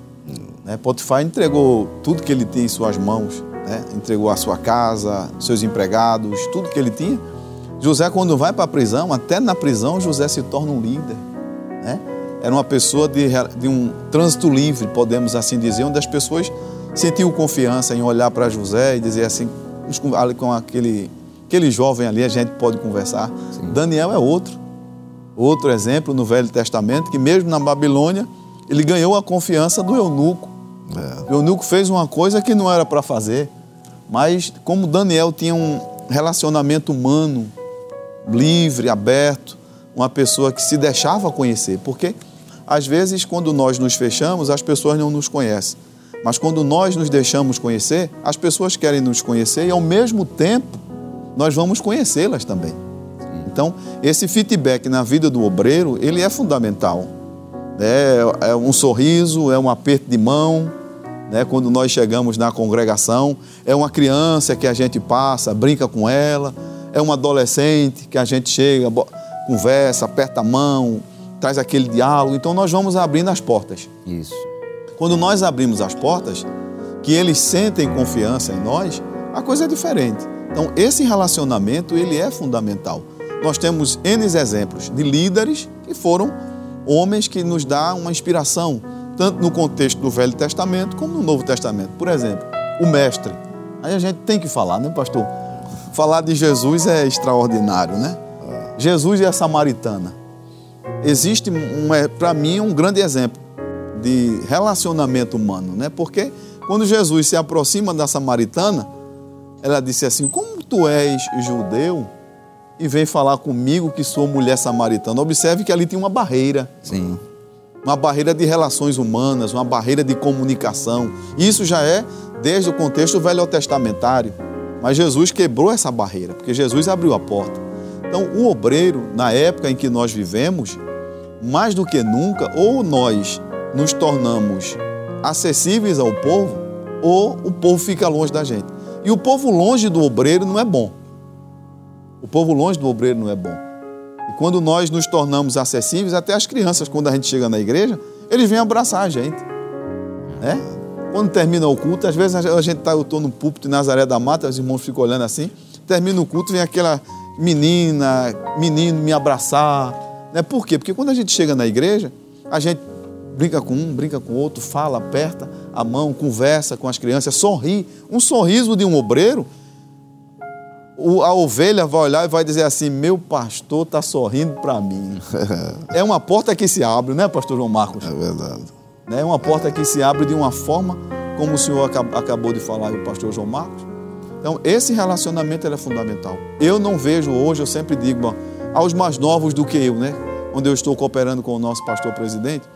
Né? Potifar entregou tudo que ele tinha em suas mãos, né? entregou a sua casa, seus empregados, tudo que ele tinha. José, quando vai para a prisão, até na prisão, José se torna um líder. Né? Era uma pessoa de, de um trânsito livre, podemos assim dizer, onde as pessoas sentiam confiança em olhar para José e dizer assim, com aquele, aquele jovem ali, a gente pode conversar. Sim. Daniel é outro. Outro exemplo no Velho Testamento, que mesmo na Babilônia, ele ganhou a confiança do eunuco. É. O eunuco fez uma coisa que não era para fazer, mas como Daniel tinha um relacionamento humano, livre, aberto, uma pessoa que se deixava conhecer, porque às vezes quando nós nos fechamos, as pessoas não nos conhecem. Mas quando nós nos deixamos conhecer, as pessoas querem nos conhecer e ao mesmo tempo nós vamos conhecê-las também. Então, esse feedback na vida do obreiro, ele é fundamental. É, é um sorriso, é um aperto de mão, né? quando nós chegamos na congregação, é uma criança que a gente passa, brinca com ela, é um adolescente que a gente chega, conversa, aperta a mão, traz aquele diálogo. Então, nós vamos abrindo as portas. Isso. Quando nós abrimos as portas, que eles sentem confiança em nós, a coisa é diferente. Então, esse relacionamento, ele é fundamental. Nós temos N exemplos de líderes que foram homens que nos dão uma inspiração, tanto no contexto do Velho Testamento como no Novo Testamento. Por exemplo, o mestre. Aí a gente tem que falar, né, pastor? Falar de Jesus é extraordinário, né? Jesus e a samaritana. Existe, um, é, para mim, um grande exemplo de relacionamento humano, né? Porque quando Jesus se aproxima da samaritana, ela disse assim: Como tu és judeu e vem falar comigo que sou mulher samaritana? Observe que ali tem uma barreira. Sim. Uma barreira de relações humanas, uma barreira de comunicação. Isso já é desde o contexto velho testamentário. Mas Jesus quebrou essa barreira, porque Jesus abriu a porta. Então, o obreiro, na época em que nós vivemos, mais do que nunca, ou nós nos tornamos acessíveis ao povo, ou o povo fica longe da gente. E o povo longe do obreiro não é bom. O povo longe do obreiro não é bom. E quando nós nos tornamos acessíveis, até as crianças, quando a gente chega na igreja, eles vêm abraçar a gente. Né? Quando termina o culto, às vezes a gente tá, eu estou no púlpito em Nazaré da Mata, os irmãos ficam olhando assim, termina o culto, vem aquela menina, menino me abraçar. Né? Por quê? Porque quando a gente chega na igreja, a gente brinca com um, brinca com outro, fala, aperta a mão, conversa com as crianças, sorri. Um sorriso de um obreiro, a ovelha vai olhar e vai dizer assim: Meu pastor está sorrindo para mim. é uma porta que se abre, né, pastor João Marcos? É verdade. É uma porta que se abre de uma forma, como o senhor acabou de falar, o pastor João Marcos. Então, esse relacionamento é fundamental. Eu não vejo hoje, eu sempre digo, aos mais novos do que eu, né? Onde eu estou cooperando com o nosso pastor presidente,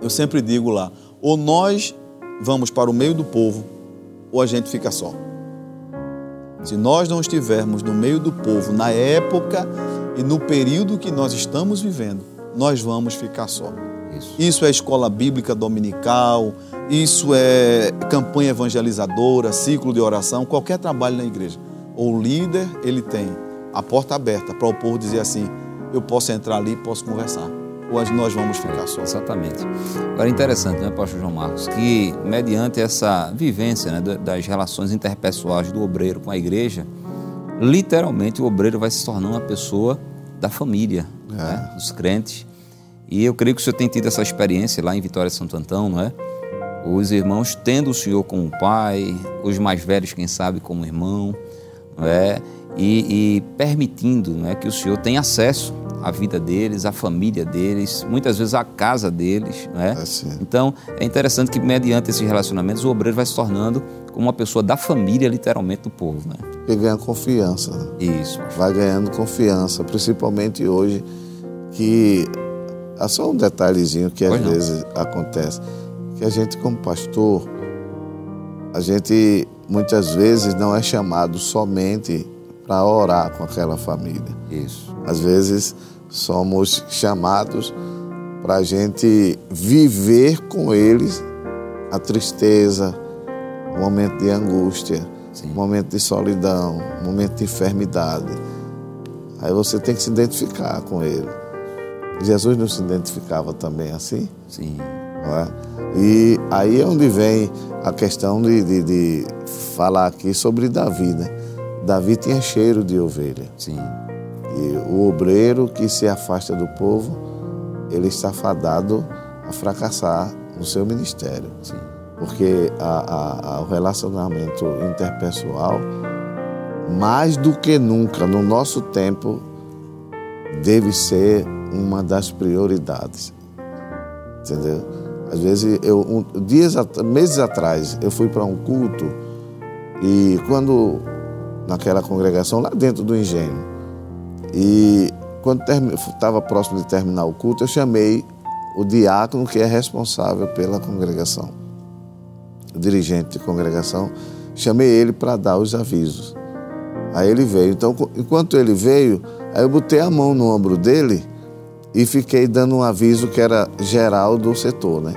eu sempre digo lá: ou nós vamos para o meio do povo, ou a gente fica só. Se nós não estivermos no meio do povo na época e no período que nós estamos vivendo, nós vamos ficar só. Isso, isso é escola bíblica dominical, isso é campanha evangelizadora, ciclo de oração, qualquer trabalho na igreja. O líder, ele tem a porta aberta para o povo dizer assim: eu posso entrar ali, posso conversar ou nós vamos ficar só. Exatamente. Agora, interessante, né, pastor João Marcos, que mediante essa vivência né, das relações interpessoais do obreiro com a igreja, literalmente o obreiro vai se tornar uma pessoa da família, é. né, dos crentes. E eu creio que o senhor tem tido essa experiência lá em Vitória de Santo Antão, não é? Os irmãos tendo o senhor como pai, os mais velhos, quem sabe, como irmão, não é? E, e permitindo não é, que o senhor tenha acesso a vida deles, a família deles, muitas vezes a casa deles. Né? É então, é interessante que, mediante esses relacionamentos, o obreiro vai se tornando como uma pessoa da família, literalmente, do povo. Né? E ganha confiança. Né? Isso. Vai ganhando confiança, principalmente hoje, que há só um detalhezinho que às vezes acontece, que a gente, como pastor, a gente muitas vezes não é chamado somente para orar com aquela família. Isso. Às vezes somos chamados para a gente viver com eles a tristeza, o momento de angústia, o momento de solidão, o momento de enfermidade. Aí você tem que se identificar com ele. Jesus não se identificava também assim? Sim. É? E aí é onde vem a questão de, de, de, falar aqui sobre Davi, né? Davi tinha cheiro de ovelha. Sim. E o obreiro que se afasta do povo, ele está fadado a fracassar no seu ministério. Sim. Porque a, a, a, o relacionamento interpessoal, mais do que nunca no nosso tempo, deve ser uma das prioridades. Entendeu? Às vezes, eu, um, dias, meses atrás, eu fui para um culto e quando, naquela congregação lá dentro do engenho, e quando estava próximo de terminar o culto, eu chamei o diácono que é responsável pela congregação, o dirigente de congregação, chamei ele para dar os avisos. Aí ele veio. Então, enquanto ele veio, aí eu botei a mão no ombro dele e fiquei dando um aviso que era geral do setor, né?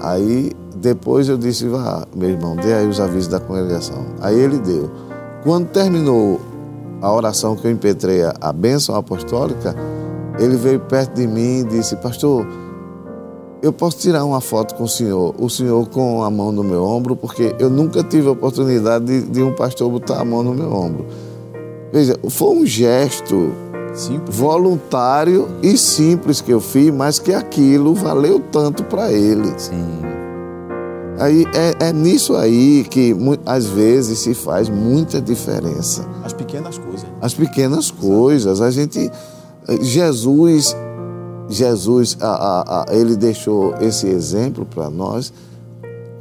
Aí depois eu disse, vá, meu irmão, dê aí os avisos da congregação. Aí ele deu. Quando terminou a oração que eu impetrei, a bênção apostólica, ele veio perto de mim e disse, pastor, eu posso tirar uma foto com o senhor, o senhor com a mão no meu ombro, porque eu nunca tive a oportunidade de, de um pastor botar a mão no meu ombro. Veja, foi um gesto simples. voluntário e simples que eu fiz, mas que aquilo valeu tanto para ele. Sim. Aí é, é, nisso aí que às vezes se faz muita diferença. As pequenas coisas. As pequenas coisas. A gente. Jesus, Jesus, a, a, a, ele deixou esse exemplo para nós.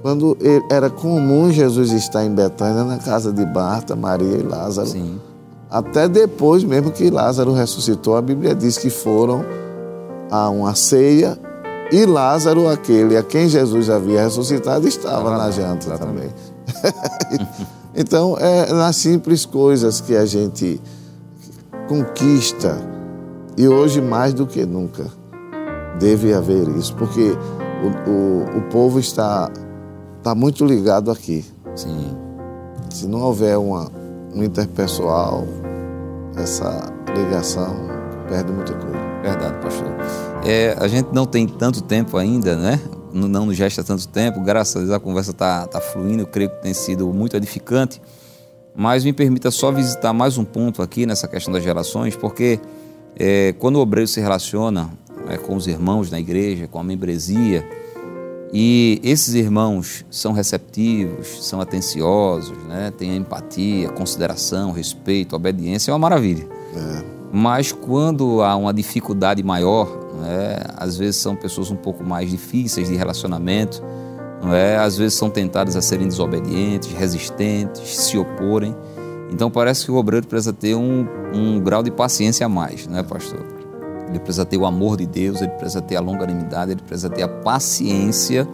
Quando ele, era comum Jesus estar em Betânia, na casa de Marta, Maria e Lázaro. Sim. Até depois mesmo que Lázaro ressuscitou, a Bíblia diz que foram a uma ceia e Lázaro, aquele a quem Jesus havia ressuscitado, estava ah, na janta exatamente. também. então, é nas simples coisas que a gente conquista, e hoje mais do que nunca deve haver isso, porque o, o, o povo está, está muito ligado aqui. Sim. Se não houver uma, um interpessoal, essa ligação perde muita coisa. Verdade, pastor. É, a gente não tem tanto tempo ainda, né? Não nos gesta tanto tempo, graças a Deus a conversa está tá fluindo, eu creio que tem sido muito edificante. Mas me permita só visitar mais um ponto aqui nessa questão das relações, porque é, quando o obreiro se relaciona é, com os irmãos na igreja, com a membresia, e esses irmãos são receptivos, são atenciosos, né? têm empatia, consideração, respeito, obediência, é uma maravilha. É. Mas quando há uma dificuldade maior? Às vezes são pessoas um pouco mais difíceis de relacionamento, não é? às vezes são tentadas a serem desobedientes, resistentes, se oporem. Então parece que o obreiro precisa ter um, um grau de paciência a mais, não é, pastor? ele precisa ter o amor de Deus, ele precisa ter a longanimidade, ele precisa ter a paciência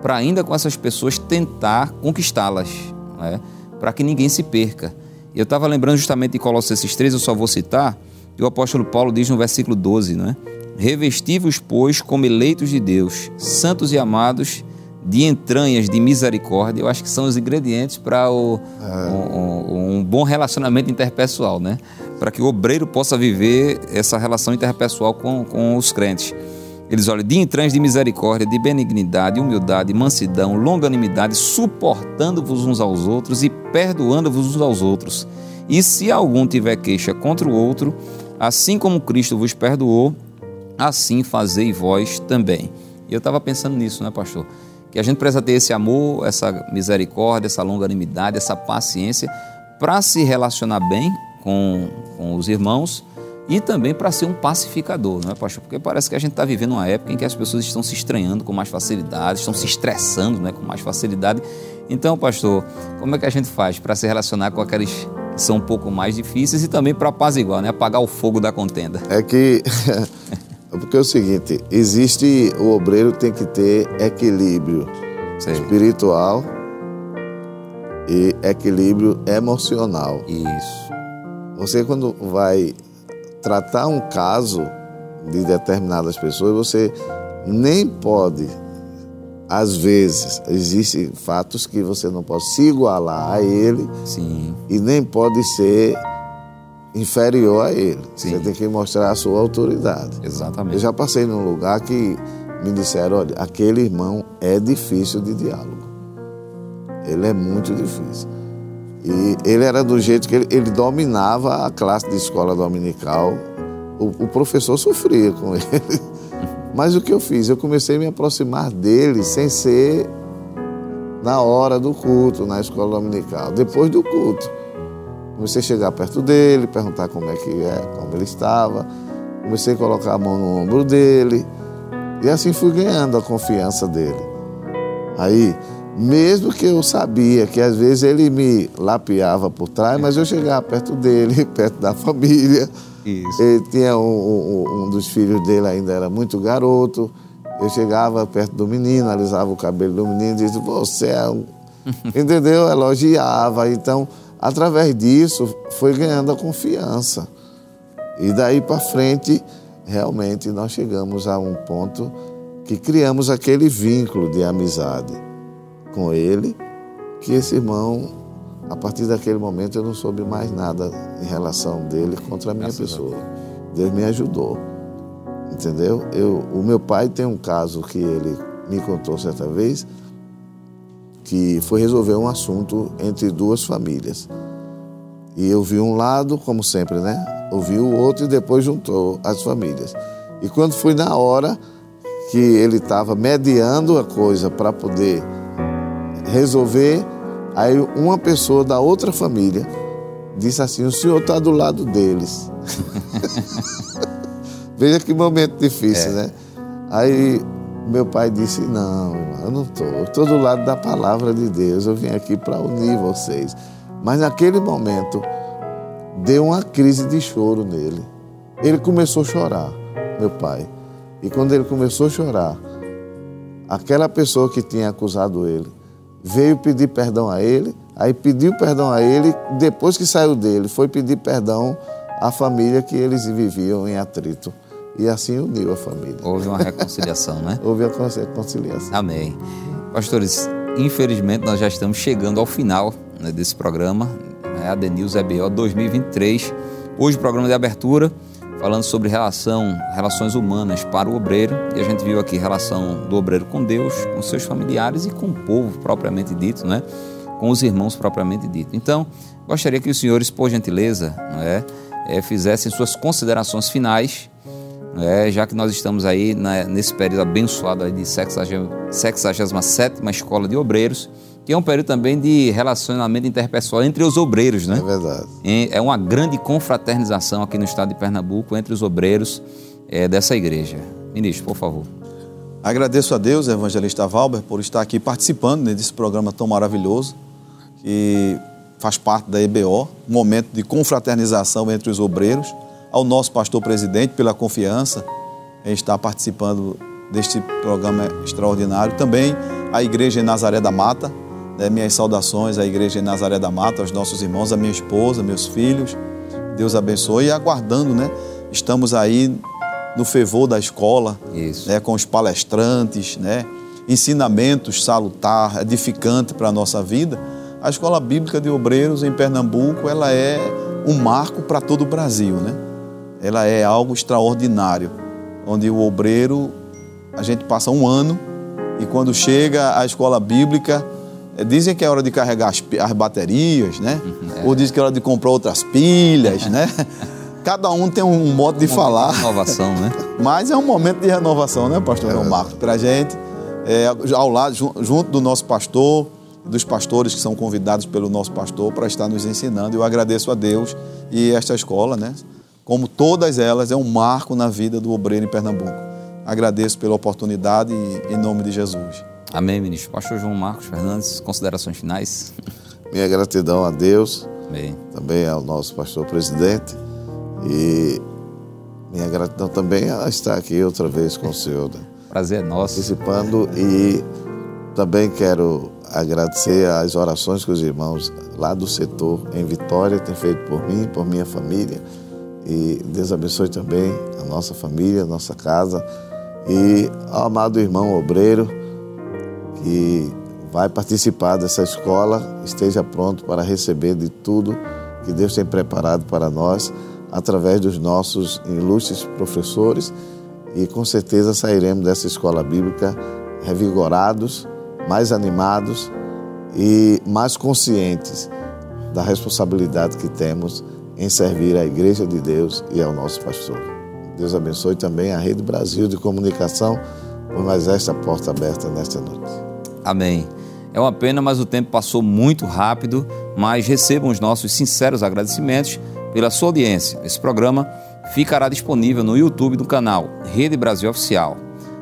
para ainda com essas pessoas tentar conquistá-las, né? para que ninguém se perca. Eu estava lembrando justamente de Colossenses 3, eu só vou citar, que o apóstolo Paulo diz no versículo 12, né? Revesti-vos, pois, como eleitos de Deus, santos e amados, de entranhas de misericórdia, eu acho que são os ingredientes para é. um, um, um, bom relacionamento interpessoal, né? Para que o obreiro possa viver essa relação interpessoal com, com os crentes. Eles olham de entranhas de misericórdia, de benignidade, humildade, mansidão, longanimidade, suportando-vos uns aos outros e perdoando-vos uns aos outros. E se algum tiver queixa contra o outro, assim como Cristo vos perdoou, assim fazei vós também. E eu estava pensando nisso, né, pastor? que a gente precisa ter esse amor, essa misericórdia, essa longanimidade, essa paciência para se relacionar bem com, com os irmãos e também para ser um pacificador, não é, pastor? Porque parece que a gente está vivendo uma época em que as pessoas estão se estranhando com mais facilidade, estão se estressando né, com mais facilidade. Então, pastor, como é que a gente faz para se relacionar com aqueles que são um pouco mais difíceis e também para apaziguar, né, apagar o fogo da contenda? É que Porque é o seguinte, existe, o obreiro tem que ter equilíbrio Sim. espiritual e equilíbrio emocional. Isso. Você quando vai tratar um caso de determinadas pessoas, você nem pode, às vezes, existem fatos que você não pode se igualar a ele Sim. e nem pode ser inferior a ele. Sim. Você tem que mostrar a sua autoridade. Exatamente. Eu já passei num lugar que me disseram, olha, aquele irmão é difícil de diálogo. Ele é muito difícil. E ele era do jeito que ele, ele dominava a classe de escola dominical. O, o professor sofria com ele. Mas o que eu fiz? Eu comecei a me aproximar dele sem ser na hora do culto, na escola dominical. Depois do culto. Comecei a chegar perto dele, perguntar como é que é, como ele estava. Comecei a colocar a mão no ombro dele. E assim fui ganhando a confiança dele. Aí, mesmo que eu sabia que às vezes ele me lapeava por trás, mas eu chegava perto dele, perto da família. Isso. Ele tinha um, um- um dos filhos dele ainda era muito garoto. Eu chegava perto do menino, alisava o cabelo do menino e dizia, você é um... Entendeu? Elogiava. Então, através disso, foi ganhando a confiança. E daí para frente, realmente, nós chegamos a um ponto que criamos aquele vínculo de amizade com ele, que esse irmão, a partir daquele momento, eu não soube mais nada em relação dele contra a minha Graças a pessoa. Deus me ajudou. Entendeu? Eu, o meu pai tem um caso que ele me contou certa vez, que foi resolver um assunto entre duas famílias. E eu vi um lado, como sempre, né? Ouvi o outro e depois juntou as famílias. E quando foi na hora que ele estava mediando a coisa para poder resolver, aí uma pessoa da outra família disse assim: O senhor está do lado deles. Veja que momento difícil, né? Aí meu pai disse: Não, eu não estou. Eu estou do lado da palavra de Deus. Eu vim aqui para unir vocês. Mas naquele momento, deu uma crise de choro nele. Ele começou a chorar, meu pai. E quando ele começou a chorar, aquela pessoa que tinha acusado ele veio pedir perdão a ele, aí pediu perdão a ele, depois que saiu dele, foi pedir perdão à família que eles viviam em atrito. E assim uniu a família. Houve uma reconciliação, né? Houve a reconciliação. Amém. Pastores, infelizmente nós já estamos chegando ao final né, desse programa, né, ADNews EBO 2023. Hoje, programa de abertura, falando sobre relação, relações humanas para o obreiro. E a gente viu aqui relação do obreiro com Deus, com seus familiares e com o povo propriamente dito, né? com os irmãos propriamente dito. Então, gostaria que os senhores, por gentileza, não é, fizessem suas considerações finais é, já que nós estamos aí na- nesse período abençoado aí de 67 Escola de Obreiros, que é um período também de relacionamento interpessoal entre os obreiros, né? É verdade. É uma grande confraternização aqui no estado de Pernambuco entre os obreiros é, dessa igreja. Ministro, por favor. Agradeço a Deus, evangelista Valber, por estar aqui participando né, desse programa tão maravilhoso, que faz parte da EBO, um momento de confraternização entre os obreiros. Ao nosso pastor presidente, pela confiança em estar participando deste programa extraordinário. Também a Igreja em Nazaré da Mata, né, minhas saudações à Igreja em Nazaré da Mata, aos nossos irmãos, à minha esposa, meus filhos. Deus abençoe. E aguardando, né? Estamos aí no fervor da escola, né, com os palestrantes, né, ensinamentos salutar, edificante para a nossa vida. A Escola Bíblica de Obreiros em Pernambuco, ela é um marco para todo o Brasil, né? Ela é algo extraordinário, onde o obreiro, a gente passa um ano e quando chega à escola bíblica, eh, dizem que é hora de carregar as, as baterias, né? Ou dizem que é hora de comprar outras pilhas, né? Cada um tem um modo de falar. Inovação, né? Mas é um momento de renovação, né, pastor João Marcos? Para a gente, é, ao lado, ju- junto do nosso pastor, dos pastores que são convidados pelo nosso pastor para estar nos ensinando. Eu agradeço a Deus e esta escola, né? Como todas elas, é um marco na vida do obreiro em Pernambuco. Agradeço pela oportunidade e em nome de Jesus. Amém, ministro. Pastor João Marcos Fernandes, considerações finais? Minha gratidão a Deus, Amém. também ao nosso pastor presidente e minha gratidão também a estar aqui outra vez com o senhor, né? Prazer é nosso. participando e também quero agradecer as orações que os irmãos lá do setor em Vitória têm feito por mim, por minha família e Deus abençoe também a nossa família, a nossa casa. E ao amado irmão obreiro que vai participar dessa escola, esteja pronto para receber de tudo que Deus tem preparado para nós através dos nossos ilustres professores. E com certeza sairemos dessa escola bíblica revigorados, mais animados e mais conscientes da responsabilidade que temos em servir a Igreja de Deus e ao nosso pastor. Deus abençoe também a Rede Brasil de Comunicação por mais esta porta aberta nesta noite. Amém. É uma pena, mas o tempo passou muito rápido, mas recebam os nossos sinceros agradecimentos pela sua audiência. Esse programa ficará disponível no YouTube do canal Rede Brasil Oficial.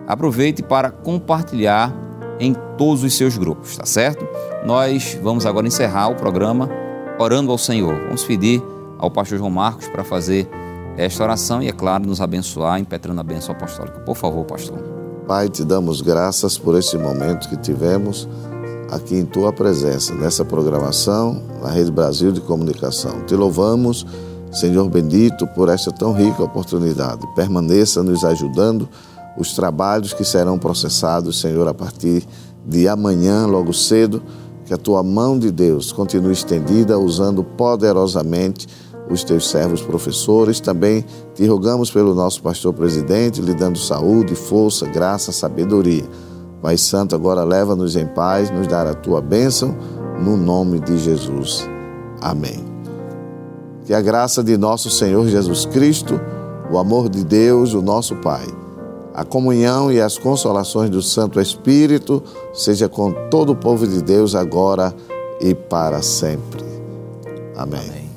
Aproveite para compartilhar em todos os seus grupos, tá certo? Nós vamos agora encerrar o programa orando ao Senhor. Vamos pedir ao pastor João Marcos para fazer esta oração e, é claro, nos abençoar, impetrando a bênção apostólica. Por favor, pastor. Pai, te damos graças por esse momento que tivemos aqui em tua presença, nessa programação, na Rede Brasil de Comunicação. Te louvamos, Senhor bendito, por esta tão rica oportunidade. Permaneça nos ajudando os trabalhos que serão processados, Senhor, a partir de amanhã, logo cedo, que a tua mão de Deus continue estendida, usando poderosamente os teus servos professores. Também te rogamos pelo nosso pastor presidente, lhe dando saúde, força, graça, sabedoria. Pai Santo, agora leva-nos em paz, nos dar a tua bênção, no nome de Jesus. Amém. Que a graça de nosso Senhor Jesus Cristo, o amor de Deus, o nosso Pai, a comunhão e as consolações do Santo Espírito seja com todo o povo de Deus agora e para sempre. Amém. Amém.